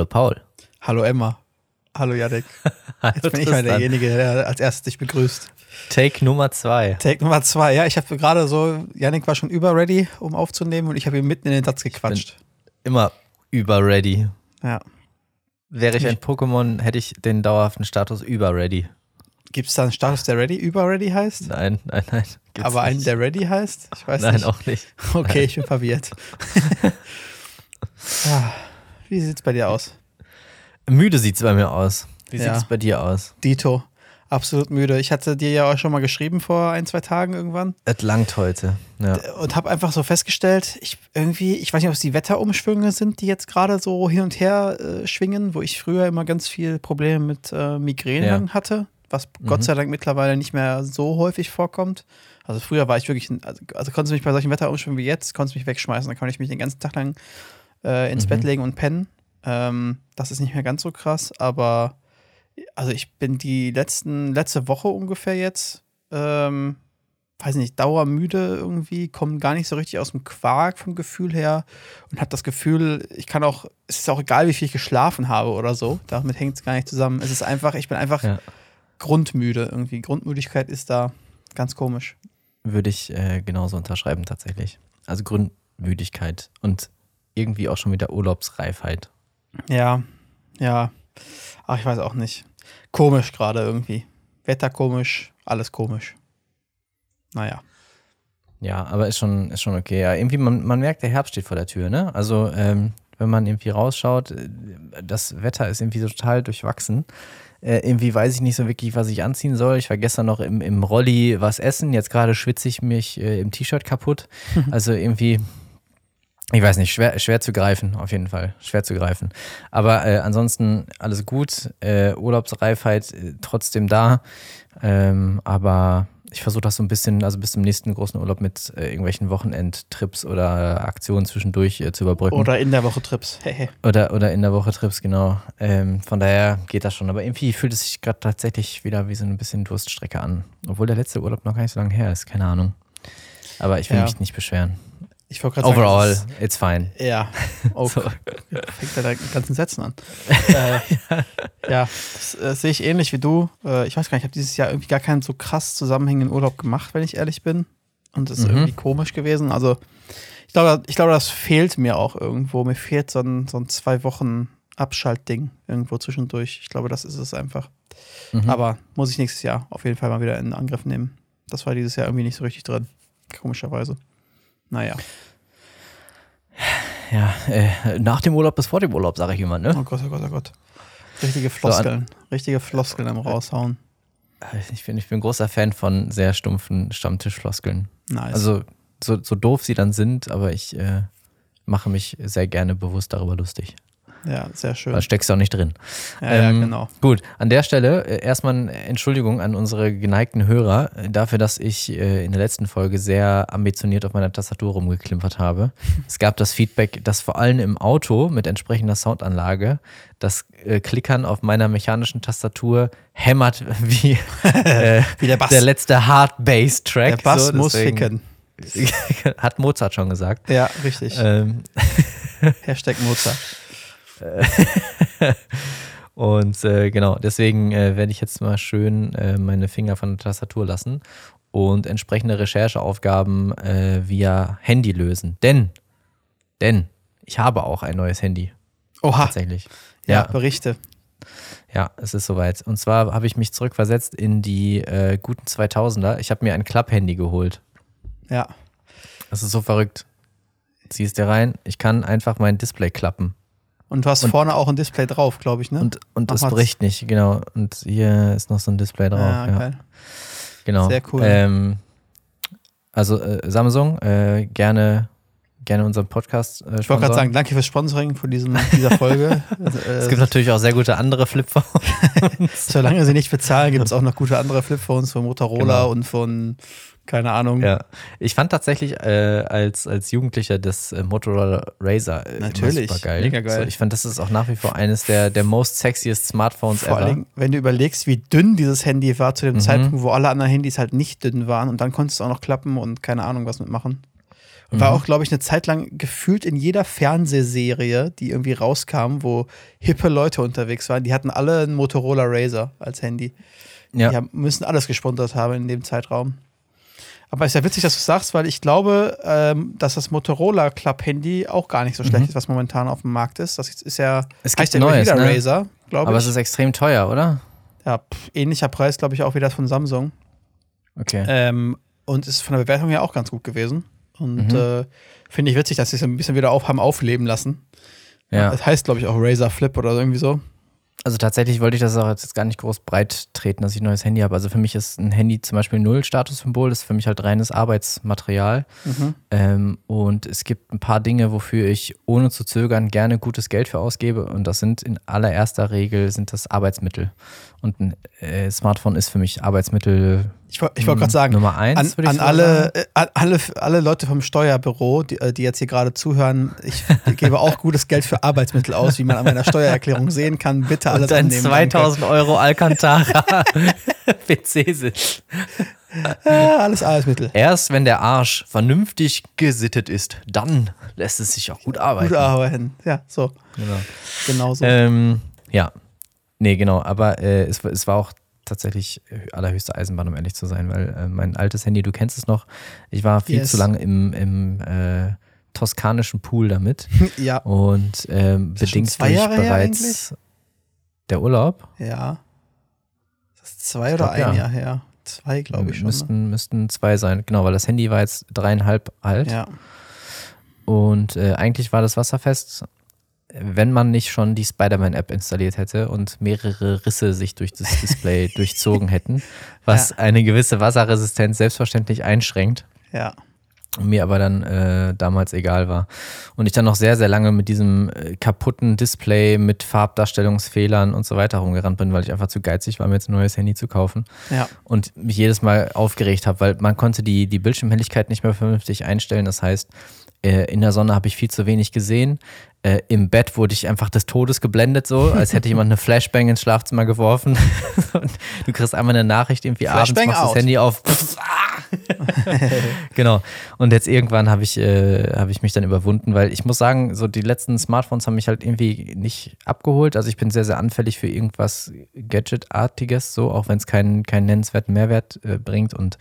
Hallo Paul. Hallo Emma. Hallo Jadek. Hallo Jetzt bin ich mal derjenige, der als erstes dich begrüßt. Take Nummer zwei. Take Nummer zwei. Ja, ich habe gerade so, Janik war schon über ready, um aufzunehmen und ich habe ihm mitten in den Satz gequatscht. Immer über ready. Ja. Wäre ich ein Pokémon, hätte ich den dauerhaften Status über ready. Gibt es da einen Status, der ready über ready heißt? Nein, nein, nein. Aber einen, nicht. der ready heißt? Ich weiß Nein, nicht. auch nicht. Okay, ich bin verwirrt. ah, wie sieht's bei dir aus? Müde sieht es bei mir aus. Wie Ja. sieht es bei dir aus? Dito. Absolut müde. Ich hatte dir ja auch schon mal geschrieben vor ein, zwei Tagen irgendwann. Es langt heute. Ja. und habe einfach so festgestellt, ich irgendwie, ich weiß nicht, ob es die Wetterumschwünge sind, die jetzt gerade so hin und her äh, schwingen, wo ich früher immer ganz viel Probleme mit äh, Migräne Ja. hatte, was Mhm. Gott sei Dank mittlerweile nicht mehr so häufig vorkommt. Also früher war ich wirklich, also, also konntest du mich bei solchen Wetterumschwüngen wie jetzt, konntest du mich wegschmeißen, dann konnte ich mich den ganzen Tag lang äh, ins Mhm. Bett legen und pennen. Ähm, das ist nicht mehr ganz so krass, aber also ich bin die letzten, letzte Woche ungefähr jetzt, ähm, weiß nicht, dauermüde irgendwie, komme gar nicht so richtig aus dem Quark vom Gefühl her und habe das Gefühl, ich kann auch, es ist auch egal, wie viel ich geschlafen habe oder so, damit hängt es gar nicht zusammen. Es ist einfach, ich bin einfach Ja. grundmüde irgendwie. Grundmüdigkeit ist da ganz komisch. Würde ich äh, genauso unterschreiben tatsächlich. Also Grundmüdigkeit und irgendwie auch schon wieder Urlaubsreifheit. Ja, ja. Ach, ich weiß auch nicht. Komisch gerade irgendwie. Wetter komisch, alles komisch. Naja. Ja, aber ist schon, ist schon okay. Ja, irgendwie, man, man merkt, der Herbst steht vor der Tür, ne? Also, ähm, wenn man irgendwie rausschaut, äh, das Wetter ist irgendwie total durchwachsen. Äh, irgendwie weiß ich nicht so wirklich, was ich anziehen soll. Ich war gestern noch im, im Rolli was essen. Jetzt gerade schwitze ich mich äh, im T-Shirt kaputt. Also irgendwie, ich weiß nicht, schwer, schwer zu greifen, auf jeden Fall. Schwer zu greifen. Aber äh, ansonsten alles gut. Äh, Urlaubsreifheit äh, trotzdem da. Ähm, aber ich versuche das so ein bisschen, also bis zum nächsten großen Urlaub mit äh, irgendwelchen Wochenendtrips oder Aktionen zwischendurch äh, zu überbrücken. Oder in der Woche Trips. Oder, oder in der Woche Trips, genau. Ähm, von daher geht das schon. Aber irgendwie fühlt es sich gerade tatsächlich wieder wie so ein bisschen Durststrecke an. Obwohl der letzte Urlaub noch gar nicht so lange her ist, keine Ahnung. Aber ich will Ja. mich nicht beschweren. Ich wollte gerade sagen. Overall, das ist- it's fine. Ja. Oh, So. fängt er da mit ganzen Sätzen an. äh, ja, das äh, sehe ich ähnlich wie du. Äh, ich weiß gar nicht, ich habe dieses Jahr irgendwie gar keinen so krass zusammenhängenden Urlaub gemacht, wenn ich ehrlich bin. Und das ist Mhm. irgendwie komisch gewesen. Also, ich glaube, ich glaube, das fehlt mir auch irgendwo. Mir fehlt so ein, so ein zwei Wochen Abschaltding irgendwo zwischendurch. Ich glaube, das ist es einfach. Mhm. Aber muss ich nächstes Jahr auf jeden Fall mal wieder in Angriff nehmen. Das war dieses Jahr irgendwie nicht so richtig drin. Komischerweise. Naja. Ja, äh, nach dem Urlaub bis vor dem Urlaub, sage ich immer, ne? Oh Gott, oh Gott, oh Gott. Richtige Floskeln. Richtige Floskeln am Raushauen. Ich bin, ich bin ein großer Fan von sehr stumpfen Stammtischfloskeln. Nice. Also, so, so doof sie dann sind, aber ich äh, mache mich sehr gerne bewusst darüber lustig. Ja, sehr schön. Da steckst du auch nicht drin. Ja, ja, Ähm, genau. Gut, an der Stelle äh, erstmal Entschuldigung an unsere geneigten Hörer äh, dafür, dass ich äh, in der letzten Folge sehr ambitioniert auf meiner Tastatur rumgeklimpert habe. es gab das Feedback, dass vor allem im Auto mit entsprechender Soundanlage das Klickern auf meiner mechanischen Tastatur hämmert wie, äh, Wie der Bass. der letzte Hard-Bass-Track. Der Bass so, muss ficken. Hat Mozart schon gesagt. Ja, richtig. Ähm, Hashtag Mozart. Und äh, genau, deswegen äh, werde ich jetzt mal schön äh, meine Finger von der Tastatur lassen und entsprechende Rechercheaufgaben äh, via Handy lösen. Denn, denn ich habe auch ein neues Handy. Oha. Tatsächlich. Ja, Ja, Berichte. ja, es ist soweit. Und zwar habe ich mich zurückversetzt in die äh, guten 2000er. Ich habe mir ein Klapp-Handy geholt. Ja. Das ist so verrückt. Ziehst dir rein, ich kann einfach mein Display klappen. Und du hast Und- vorne auch ein Display drauf, glaube ich, ne? Und, und es bricht nicht, genau. Und hier ist noch so ein Display drauf. ja, ja. geil. Genau. Sehr cool. Ähm, also äh, Samsung, äh, gerne, gerne unseren Podcast. Äh, Ich wollte gerade sagen, danke fürs Sponsoring von diesem, dieser Folge. es äh, gibt natürlich auch sehr gute andere Flip-Phones. solange sie nicht bezahlen, gibt es auch noch gute andere Flipphones von Motorola Genau. und von, keine Ahnung. ja. Ich fand tatsächlich äh, als, als Jugendlicher das äh, Motorola Razer äh, Natürlich, super geil. mega geil. So, ich fand, das ist auch nach wie vor eines der, der most sexiest Smartphones Vor ever. allem, wenn du überlegst, wie dünn dieses Handy war zu dem Mhm. Zeitpunkt, wo alle anderen Handys halt nicht dünn waren und dann konntest du auch noch klappen und keine Ahnung was mitmachen. War auch, glaube ich, eine Zeit lang gefühlt in jeder Fernsehserie, die irgendwie rauskam, wo hippe Leute unterwegs waren, die hatten alle einen Motorola Razer als Handy. Ja. Die haben, müssen alles gesponsert haben in dem Zeitraum. Aber ist ja witzig, dass du sagst, weil ich glaube, ähm, dass das Motorola Club Handy auch gar nicht so schlecht ist, was momentan auf dem Markt ist. Das ist ja Es heißt gibt ja Neues, wieder ne? Razer, glaube Aber ich. es ist extrem teuer, oder? ja, pff, ähnlicher Preis, glaube ich, auch wie das von Samsung. Okay. Ähm, und ist von der Bewertung her auch ganz gut gewesen. Und Mhm. äh, finde ich witzig, dass sie es ein bisschen wieder auf haben aufleben lassen. ja. Das heißt, glaube ich, auch Razer Flip oder irgendwie so. Also tatsächlich wollte ich das auch jetzt gar nicht groß breit treten, dass ich ein neues Handy habe. Also für mich ist ein Handy zum Beispiel null Statussymbol, das ist für mich halt reines Arbeitsmaterial. Mhm. Ähm, und es gibt ein paar Dinge, wofür ich ohne zu zögern gerne gutes Geld für ausgebe. Und das sind in allererster Regel sind das Arbeitsmittel. Und ein äh, Smartphone ist für mich Arbeitsmittel Ich, ich wollte gerade sagen, Nummer eins. an, an alle, sagen. äh, alle, alle Leute vom Steuerbüro, die, äh, die jetzt hier gerade zuhören, ich gebe auch gutes Geld für Arbeitsmittel aus, wie man an meiner Steuererklärung sehen kann. Bitte alles Und ein annehmen. 2000 Euro Alcantara PC-Sitz. Danke. Alles Arbeitsmittel. Erst wenn der Arsch vernünftig gesittet ist, dann lässt es sich auch gut arbeiten. Gute arbeiten. Ja, so. Genau. Genau so. Ähm, ja, nee, genau. Aber äh, es, es war auch tatsächlich allerhöchste Eisenbahn, um ehrlich zu sein, weil äh, mein altes Handy, du kennst es noch, ich war viel Yes. zu lange im, im äh, toskanischen Pool damit ja. und ähm, Ist bedingt durch Jahre bereits der Urlaub. Ja. Ist das zwei oder glaub, ein ja. Jahr her? Zwei, glaube ich schon. Ne? müssten, müssten zwei sein, genau, weil das Handy war jetzt dreieinhalb alt. Ja. Und äh, eigentlich war das wasserfest, wenn man nicht schon die Spider-Man-App installiert hätte und mehrere Risse sich durch das Display durchzogen hätten, was Ja. eine gewisse Wasserresistenz selbstverständlich einschränkt. Ja. Mir aber dann äh, damals egal war. Und ich dann noch sehr, sehr lange mit diesem äh, kaputten Display mit Farbdarstellungsfehlern und so weiter rumgerannt bin, weil ich einfach zu geizig war, mir jetzt ein neues Handy zu kaufen Ja. und mich jedes Mal aufgeregt habe, weil man konnte die, die Bildschirmhelligkeit nicht mehr vernünftig einstellen. Das heißt, äh, in der Sonne habe ich viel zu wenig gesehen. Äh, Im Bett wurde ich einfach des Todes geblendet, so als hätte jemand eine Flashbang ins Schlafzimmer geworfen. Und du kriegst einmal eine Nachricht irgendwie Flashbang abends, machst out. das Handy auf. Pff, ah. genau. Und jetzt irgendwann habe ich, äh, habe ich mich dann überwunden, weil ich muss sagen, so die letzten Smartphones haben mich halt irgendwie nicht abgeholt. Also ich bin sehr, sehr anfällig für irgendwas Gadget-artiges, so, auch wenn es keinen, keinen nennenswerten Mehrwert äh, bringt. Und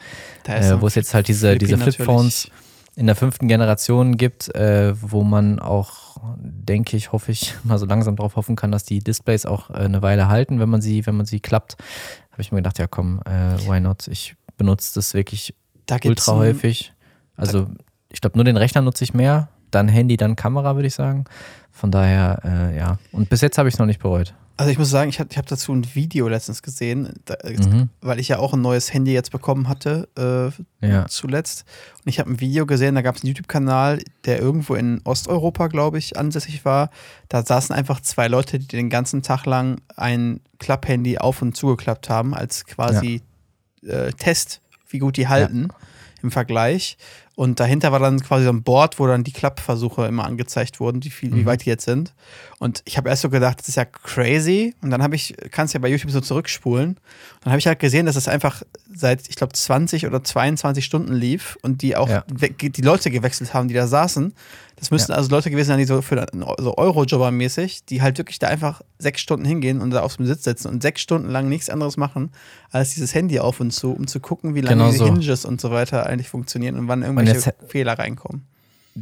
äh, wo es jetzt halt diese, diese natürlich. In der fünften Generation gibt, äh, wo man auch, denke ich, hoffe ich, mal so langsam drauf hoffen kann, dass die Displays auch äh, eine Weile halten, wenn man sie, wenn man sie klappt. Habe ich mir gedacht, ja komm, äh, why not? Ich benutze das wirklich Da ultra häufig. Also ich glaube, nur den Rechner nutze ich mehr, dann Handy, dann Kamera, würde ich sagen. Von daher, äh, ja. Und bis jetzt habe ich es noch nicht bereut. Also ich muss sagen, ich habe hab dazu ein Video letztens gesehen, da, Mhm. weil ich ja auch ein neues Handy jetzt bekommen hatte äh, Ja. zuletzt. Und ich habe ein Video gesehen, da gab es einen YouTube-Kanal, der irgendwo in Osteuropa, glaube ich, ansässig war. Da saßen einfach zwei Leute, die den ganzen Tag lang ein Klapphandy auf und zugeklappt haben, als quasi äh, Test, wie gut die halten im Vergleich. Und dahinter war dann quasi so ein Board, wo dann die Klappversuche immer angezeigt wurden, wie viel, wie Mhm. weit die jetzt sind. Und ich habe erst so gedacht, das ist ja crazy. Und dann habe ich, kannst ja bei YouTube so zurückspulen. Und dann habe ich halt gesehen, dass es einfach seit, ich glaube, 20 oder 22 Stunden lief und die auch Ja. die Leute gewechselt haben, die da saßen. Das müssten Ja. also Leute gewesen sein, die so für so Eurojobber mäßig, die halt wirklich da einfach sechs Stunden hingehen und da auf dem Sitz sitzen und sechs Stunden lang nichts anderes machen, als dieses Handy auf und zu, um zu gucken, wie lange Genau die so. Hinges und so weiter eigentlich funktionieren und wann irgendwelche jetzt- Fehler reinkommen.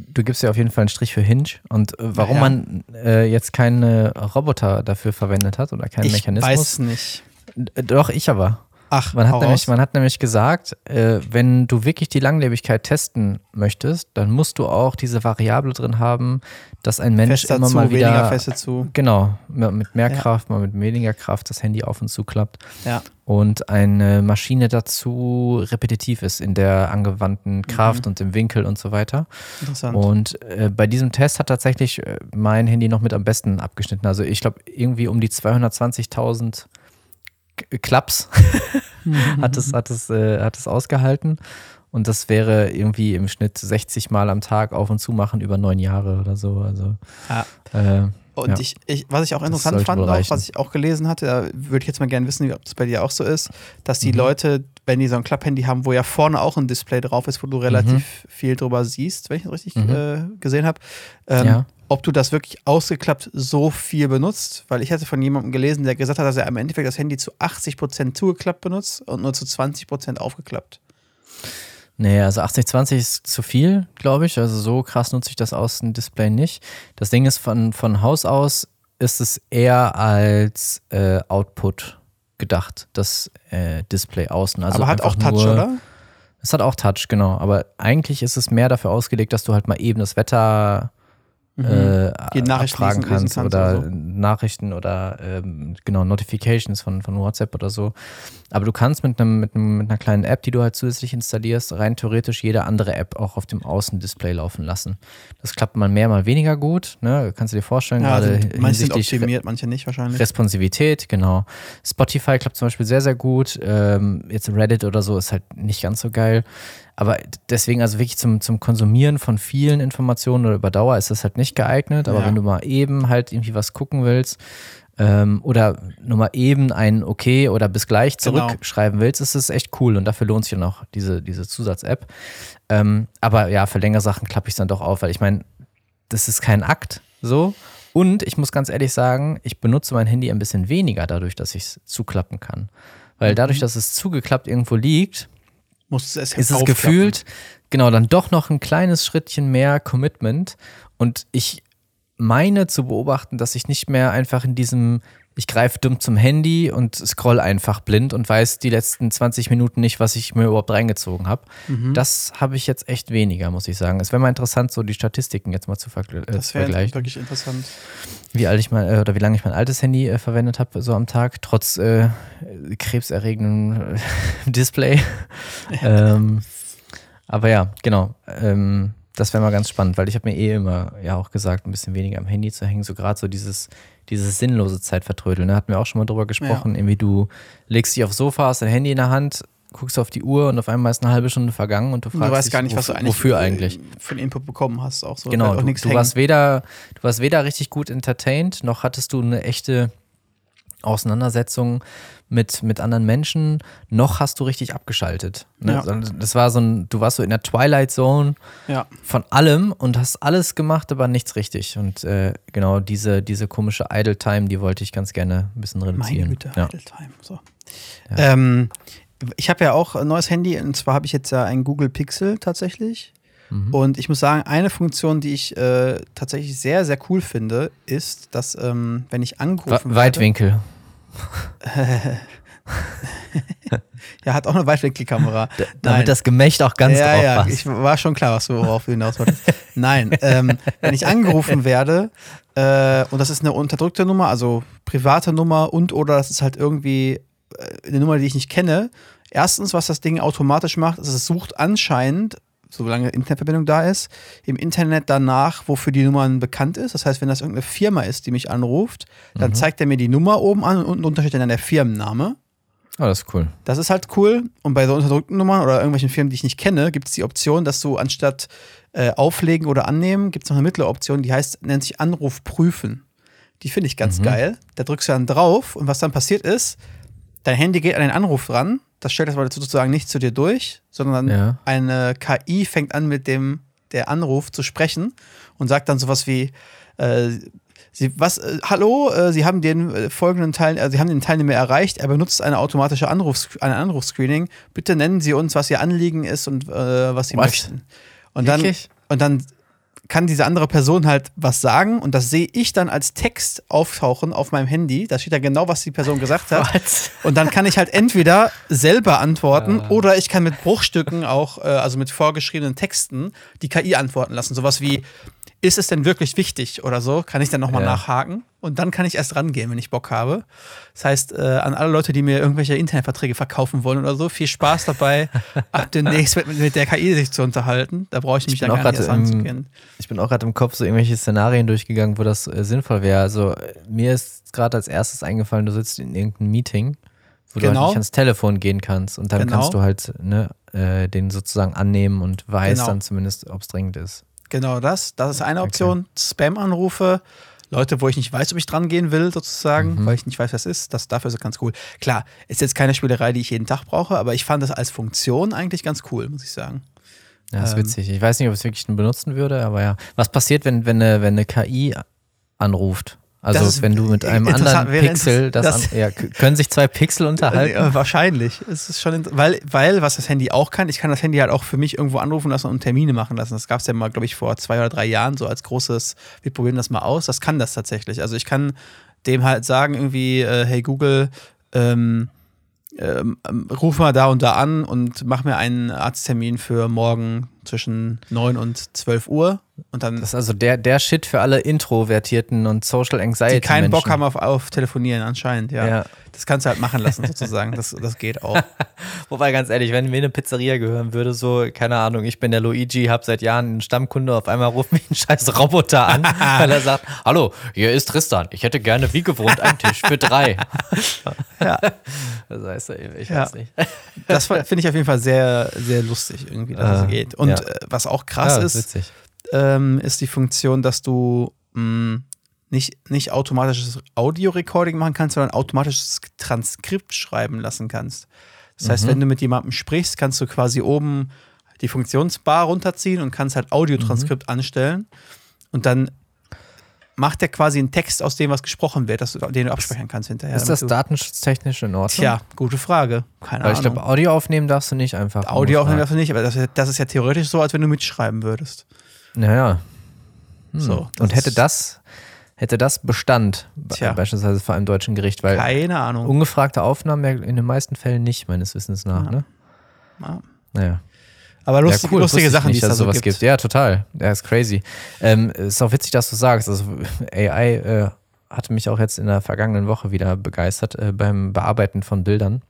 Du gibst ja auf jeden Fall einen Strich für Hinge. Und äh, warum Ja. man äh, jetzt keine Roboter dafür verwendet hat oder keinen ich Mechanismus. weiß es nicht. Äh, Doch, ich aber. Ach, Man hat, nämlich, man hat nämlich gesagt, äh, wenn du wirklich die Langlebigkeit testen möchtest, dann musst du auch diese Variable drin haben, dass ein Mensch fester immer zu, mal wieder weniger feste zu. genau mit mehr Ja. Kraft, mal mit weniger Kraft das Handy auf und zu klappt Ja. und eine Maschine dazu repetitiv ist in der angewandten Kraft Mhm. und im Winkel und so weiter. Interessant. Und äh, bei diesem Test hat tatsächlich äh, mein Handy noch mit am besten abgeschnitten. Also ich glaube irgendwie um die 220.000 K- Klaps hat es, hat, es, äh, hat es ausgehalten. Und das wäre irgendwie im Schnitt 60 Mal am Tag auf und zu machen über neun Jahre oder so. Also Ja. äh, Und Ja. ich, ich, was ich auch interessant fand, noch, was ich auch gelesen hatte, da würde ich jetzt mal gerne wissen, ob das bei dir auch so ist, dass die Mhm. Leute, wenn die so ein Klapphandy haben, wo ja vorne auch ein Display drauf ist, wo du relativ Mhm. viel drüber siehst, wenn ich das richtig Mhm. äh, gesehen habe, ähm, Ja. Ob du das wirklich ausgeklappt so viel benutzt, weil ich hatte von jemandem gelesen, der gesagt hat, dass er im Endeffekt das Handy zu 80% zugeklappt benutzt und nur zu 20% aufgeklappt. Nee, also 80-20 ist zu viel, glaube ich. Also so krass nutze ich das Außendisplay nicht. Das Ding ist, von, von Haus aus ist es eher als äh, Output gedacht, das äh, Display außen. Also Aber hat auch Touch, nur, oder? Es hat auch Touch, genau. Aber eigentlich ist es mehr dafür ausgelegt, dass du halt mal eben das Wetter Mhm. Nachrichten abfragen kannst, kannst oder oder so. Nachrichten oder ähm, genau Notifications von, von WhatsApp oder so. Aber du kannst mit einem mit, einem, mit einer kleinen App, die du halt zusätzlich installierst, rein theoretisch jede andere App auch auf dem Außendisplay laufen lassen. Das klappt mal mehr, mal weniger gut. Ne? Kannst du dir vorstellen, Ja, gerade sind, manche sind optimiert, manche nicht wahrscheinlich. Responsivität, genau. Spotify klappt zum Beispiel sehr, sehr gut. Ähm, jetzt Reddit oder so ist halt nicht ganz so geil. Aber deswegen, also wirklich zum, zum Konsumieren von vielen Informationen oder über Dauer ist das halt nicht geeignet. Aber Ja. wenn du mal eben halt irgendwie was gucken willst ähm, oder nur mal eben ein Okay oder bis gleich Genau. zurückschreiben willst, ist es echt cool. Und dafür lohnt sich auch diese, diese Zusatz-App. Ähm, aber ja, für längere Sachen klappe ich es dann doch auf, weil ich meine, das ist kein Akt so. Und ich muss ganz ehrlich sagen, ich benutze mein Handy ein bisschen weniger dadurch, dass ich es zuklappen kann. Weil dadurch, dass es zugeklappt irgendwo liegt, es ist es gefühlt, genau, dann doch noch ein kleines Schrittchen mehr Commitment. Und ich meine zu beobachten, dass ich nicht mehr einfach in diesem, ich greife dumm zum Handy und scroll einfach blind und weiß die letzten 20 Minuten nicht, was ich mir überhaupt reingezogen habe. Mhm. Das habe ich jetzt echt weniger, muss ich sagen. Es wäre mal interessant, so die Statistiken jetzt mal zu, äh, Das zu wäre vergleichen wirklich interessant. wie alt ich mein, äh, oder wie lange ich mein altes Handy äh, verwendet habe, so am Tag, trotz äh, krebserregendem äh, Display. ähm, aber ja, genau. Ähm, das wäre mal ganz spannend, weil ich habe mir eh immer ja auch gesagt, ein bisschen weniger am Handy zu hängen. So gerade so dieses, dieses sinnlose Zeitvertrödeln. Da hatten wir auch schon mal drüber gesprochen. Irgendwie du legst dich aufs Sofa, hast dein Handy in der Hand, guckst auf die Uhr und auf einmal ist eine halbe Stunde vergangen und du fragst du weißt dich, gar nicht, was du wofür- eigentlich wofür eigentlich. für einen Input bekommen hast. Auch so. Genau, auch du, du, warst weder, du warst weder richtig gut entertained, noch hattest du eine echte Auseinandersetzung mit, mit anderen Menschen, noch hast du richtig abgeschaltet. Ne? Ja. Das war so ein, du warst so in der Twilight Zone Ja. von allem und hast alles gemacht, aber nichts richtig. Und äh, genau diese, diese komische Idle Time, die wollte ich ganz gerne ein bisschen Meine reduzieren. Güte, ja. Idle Time. So. Ähm, ich habe ja auch ein neues Handy und zwar habe ich jetzt ja ein Google Pixel tatsächlich. Mhm. Und ich muss sagen, eine Funktion, die ich äh, tatsächlich sehr, sehr cool finde, ist, dass ähm, wenn ich angerufen Weitwinkel. werde, ja, hat auch eine Weitwinkelkamera. Damit Nein. das Gemächt auch ganz ja, drauf ja, passt. ich war schon klar, was du worauf du hinaus wolltest. Nein, ähm, wenn ich angerufen werde äh, und das ist eine unterdrückte Nummer, also private Nummer und oder das ist halt irgendwie äh, eine Nummer, die ich nicht kenne. Erstens, was das Ding automatisch macht, ist, es sucht anscheinend, solange Internetverbindung da ist, im Internet danach, wofür die Nummer bekannt ist. Das heißt, wenn das irgendeine Firma ist, die mich anruft, dann zeigt er mir die Nummer oben an und unten drunter steht dann der Firmenname. oh, das ist cool. Das ist halt cool. Und bei so unterdrückten Nummern oder irgendwelchen Firmen, die ich nicht kenne, gibt es die Option, dass du anstatt äh, auflegen oder annehmen, gibt es noch eine mittlere Option, die heißt, nennt sich Anruf prüfen. Die finde ich ganz geil. Da drückst du dann drauf und was dann passiert ist, dein Handy geht an den Anruf ran, das stellt das aber sozusagen nicht zu dir durch, sondern Ja. eine KI fängt an mit dem, der Anruf zu sprechen und sagt dann sowas wie, äh, Sie, was, äh, hallo, äh, Sie haben den äh, folgenden Teil, äh, Sie haben den Teilnehmer erreicht. Er benutzt eine automatische Anrufs ein Anrufscreening. Bitte nennen Sie uns, was Ihr Anliegen ist und äh, was Sie Was? möchten. Und dann, und dann kann diese andere Person halt was sagen und das sehe ich dann als Text auftauchen auf meinem Handy. Da steht dann genau, was die Person gesagt hat. Was? Und dann kann ich halt entweder selber antworten Ah. oder ich kann mit Bruchstücken auch, äh, also mit vorgeschriebenen Texten, die KI antworten lassen. Sowas wie, ist es denn wirklich wichtig oder so? Kann ich dann nochmal Ja. nachhaken und dann kann ich erst rangehen, wenn ich Bock habe. Das heißt, äh, an alle Leute, die mir irgendwelche Internetverträge verkaufen wollen oder so, viel Spaß dabei, ab demnächst mit, mit der KI sich zu unterhalten. Da brauche ich mich bin dann auch gar nicht erst anzugehen. Ich bin auch gerade im Kopf so irgendwelche Szenarien durchgegangen, wo das äh, sinnvoll wäre. Also äh, mir ist gerade als erstes eingefallen, du sitzt in irgendeinem Meeting, wo du Genau. halt nicht ans Telefon gehen kannst und dann Genau. kannst du halt ne, äh, den sozusagen annehmen und weißt Genau. dann zumindest, ob es dringend ist. Genau das. Das ist eine Option. Spam-Anrufe. Leute, wo ich nicht weiß, ob ich dran gehen will, sozusagen, Mhm. weil ich nicht weiß, was es ist. Das dafür ist es ganz cool. Klar, ist jetzt keine Spielerei, die ich jeden Tag brauche, aber ich fand das als Funktion eigentlich ganz cool, muss ich sagen. Ja, ist Ähm. witzig. Ich weiß nicht, ob ich es wirklich benutzen würde, aber ja. Was passiert, wenn, wenn, eine, wenn eine KI anruft? Also Das wenn du mit einem anderen Pixel, das, das- an, ja, können sich zwei Pixel unterhalten? Ja, wahrscheinlich. Es ist schon, weil, weil, was das Handy auch kann, ich kann das Handy halt auch für mich irgendwo anrufen lassen und Termine machen lassen. Das gab es ja mal, glaube ich, vor zwei oder drei Jahren so als großes, wir probieren das mal aus. Das kann das tatsächlich. Also ich kann dem halt sagen, irgendwie, äh, hey Google, ähm, ähm, ähm, ruf mal da und da an und mach mir einen Arzttermin für morgen zwischen 9 und 12 Uhr. Und dann Das ist also der, der Shit für alle Introvertierten und Social Anxiety. die keinen Bock Menschen. haben auf, auf Telefonieren anscheinend, ja. Ja. Das kannst du halt machen lassen, sozusagen. Das, das geht auch. Wobei, ganz ehrlich, wenn mir eine Pizzeria gehören würde, so, keine Ahnung, ich bin der Luigi, hab seit Jahren einen Stammkunde, auf einmal ruft mich ein scheiß Roboter an, weil er sagt, hallo, hier ist Tristan, ich hätte gerne wie gewohnt einen Tisch für drei. Ja. Das heißt, ich Ja. weiß nicht. Das finde ich auf jeden Fall sehr, sehr lustig, irgendwie, dass Äh, es geht. Und ja. äh, was auch krass Ja, ist, witzig. Ähm, ist die Funktion, dass du mh, nicht, nicht automatisches Audio-Recording machen kannst, sondern automatisches Transkript schreiben lassen kannst. Das heißt, Mhm. wenn du mit jemandem sprichst, kannst du quasi oben die Funktionsbar runterziehen und kannst halt Audiotranskript Mhm. anstellen. Und dann macht er quasi einen Text aus dem, was gesprochen wird, dass du, den du abspeichern kannst hinterher. ist das datenschutztechnisch in Ordnung? Tja, gute Frage. Keine Weil ich Ahnung. glaube, Audio aufnehmen darfst du nicht einfach. Audio aufnehmen darfst darfst du nicht, aber das, das ist ja theoretisch so, als wenn du mitschreiben würdest. Naja. Hm. So, Und hätte das, hätte das Bestand, be- Tja. beispielsweise vor einem deutschen Gericht, weil Keine Ahnung. ungefragte Aufnahmen ja in den meisten Fällen nicht, meines Wissens nach, Ja. ne? Ja. Naja. Aber lustige, ja, cool, lustige Sachen, nicht, die es da so sowas gibt. Ja, total. Ja, ist crazy. Ähm, ist auch witzig, dass du sagst. Also AI äh, hatte mich auch jetzt in der vergangenen Woche wieder begeistert äh, beim Bearbeiten von Bildern.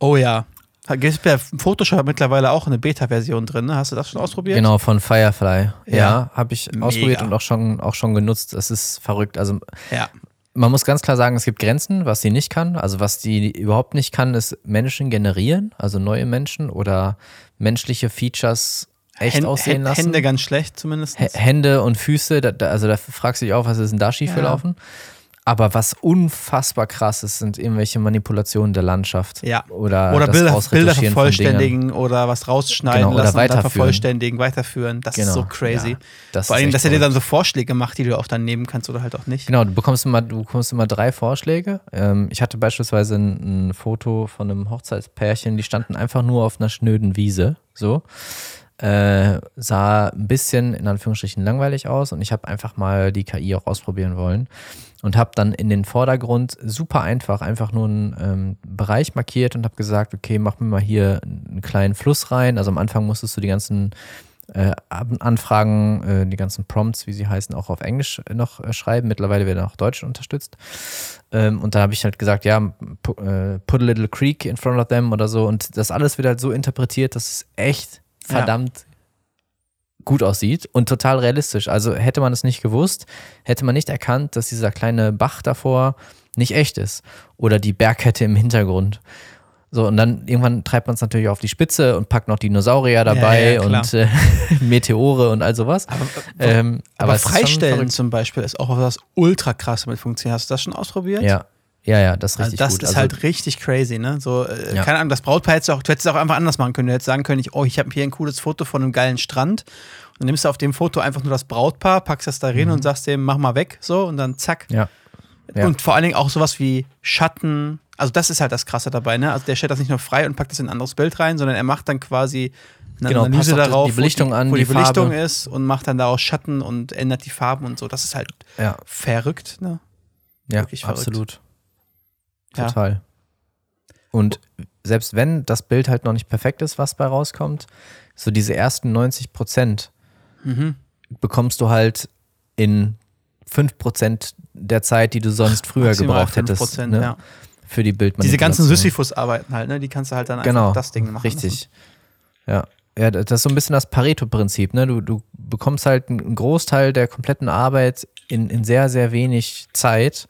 Oh ja. Gibt es bei Photoshop mittlerweile auch eine Beta-Version drin? Ne? Hast du das schon ausprobiert? Genau, von Firefly. Ja, Ja. habe ich Mega. ausprobiert und auch schon, auch schon genutzt. Das ist verrückt. Also Ja. man muss ganz klar sagen, es gibt Grenzen, was sie nicht kann. Also was die überhaupt nicht kann, ist Menschen generieren, also neue Menschen oder menschliche Features echt Hän- aussehen lassen. Hände ganz schlecht zumindest. Hände und Füße, da, da, also da fragst du dich auch, was ist denn da schiefgelaufen? Aber was unfassbar krass ist, sind irgendwelche Manipulationen der Landschaft. Ja. Oder, Oder das Bilder, Bilder vervollständigen oder was rausschneiden Genau, oder lassen, weiterführen. vervollständigen, weiterführen. Das ist Genau, so crazy. ja, das Vor ist allem, dass er dir dann so Vorschläge macht, die du auch dann nehmen kannst oder halt auch nicht. Genau, du bekommst immer, du bekommst immer drei Vorschläge. Ähm, ich hatte beispielsweise ein, ein Foto von einem Hochzeitspärchen, die standen einfach nur auf einer schnöden Wiese. So. Äh, sah ein bisschen in Anführungsstrichen langweilig aus und ich habe einfach mal die KI auch ausprobieren wollen und habe dann in den Vordergrund super einfach einfach nur einen ähm, Bereich markiert und habe gesagt, okay, mach mir mal hier einen kleinen Fluss rein. Also am Anfang musstest du die ganzen äh, Anfragen, äh, die ganzen Prompts, wie sie heißen, auch auf Englisch noch äh, schreiben. Mittlerweile werden auch Deutsch unterstützt. Ähm, und da habe ich halt gesagt, ja, pu äh, put a little creek in front of them oder so. Und das alles wird halt so interpretiert, dass es echt Ja. Gut aussieht und total realistisch. Also hätte man es nicht gewusst, hätte man nicht erkannt, dass dieser kleine Bach davor nicht echt ist. Oder die Bergkette im Hintergrund. So, und dann irgendwann treibt man es natürlich auf die Spitze und packt noch Dinosaurier dabei ja, klar. und äh, Meteore und all sowas. Aber, Ähm, aber schon Freistellen zum Beispiel ist auch was ultra krass damit funktioniert. Hast du das schon ausprobiert? Ja, ja, ja, das ist Also richtig das gut. ist Also, halt richtig crazy, ne? So, äh, Ja. keine Ahnung, das Brautpaar hättest du auch, du hättest es auch einfach anders machen können. Du hättest sagen können, ich, oh, ich habe hier ein cooles Foto von einem geilen Strand. Und dann nimmst du auf dem Foto einfach nur das Brautpaar, packst das da rein und sagst dem, mach mal weg, so, und dann zack. Mhm. ja. Ja. Und vor allen Dingen auch sowas wie Schatten. Also, das ist halt das Krasse dabei, ne? Also, der stellt das nicht nur frei und packt das in ein anderes Bild rein, sondern er macht dann quasi eine Genau, Analyse darauf, die Belichtung wo die, an, wo die, die Belichtung Farbe. ist und macht dann daraus Schatten und ändert die Farben und so. Das ist halt ja, verrückt, ne? ja, Wirklich verrückt. absolut. Ja. Total. Und selbst wenn das Bild halt noch nicht perfekt ist, was bei rauskommt, so diese ersten 90 Prozent Mhm. bekommst du halt in 5 Prozent der Zeit, die du sonst früher Maximal gebraucht hättest 5%, ne? ja. für die Bildmanipulation. Diese ganzen Sisyphus-Arbeiten halt, ne? Die kannst du halt dann genau, einfach das Ding machen. Richtig. Ja. ja, das ist so ein bisschen das Pareto-Prinzip. Ne? Du, du bekommst halt einen Großteil der kompletten Arbeit in, in sehr, sehr wenig Zeit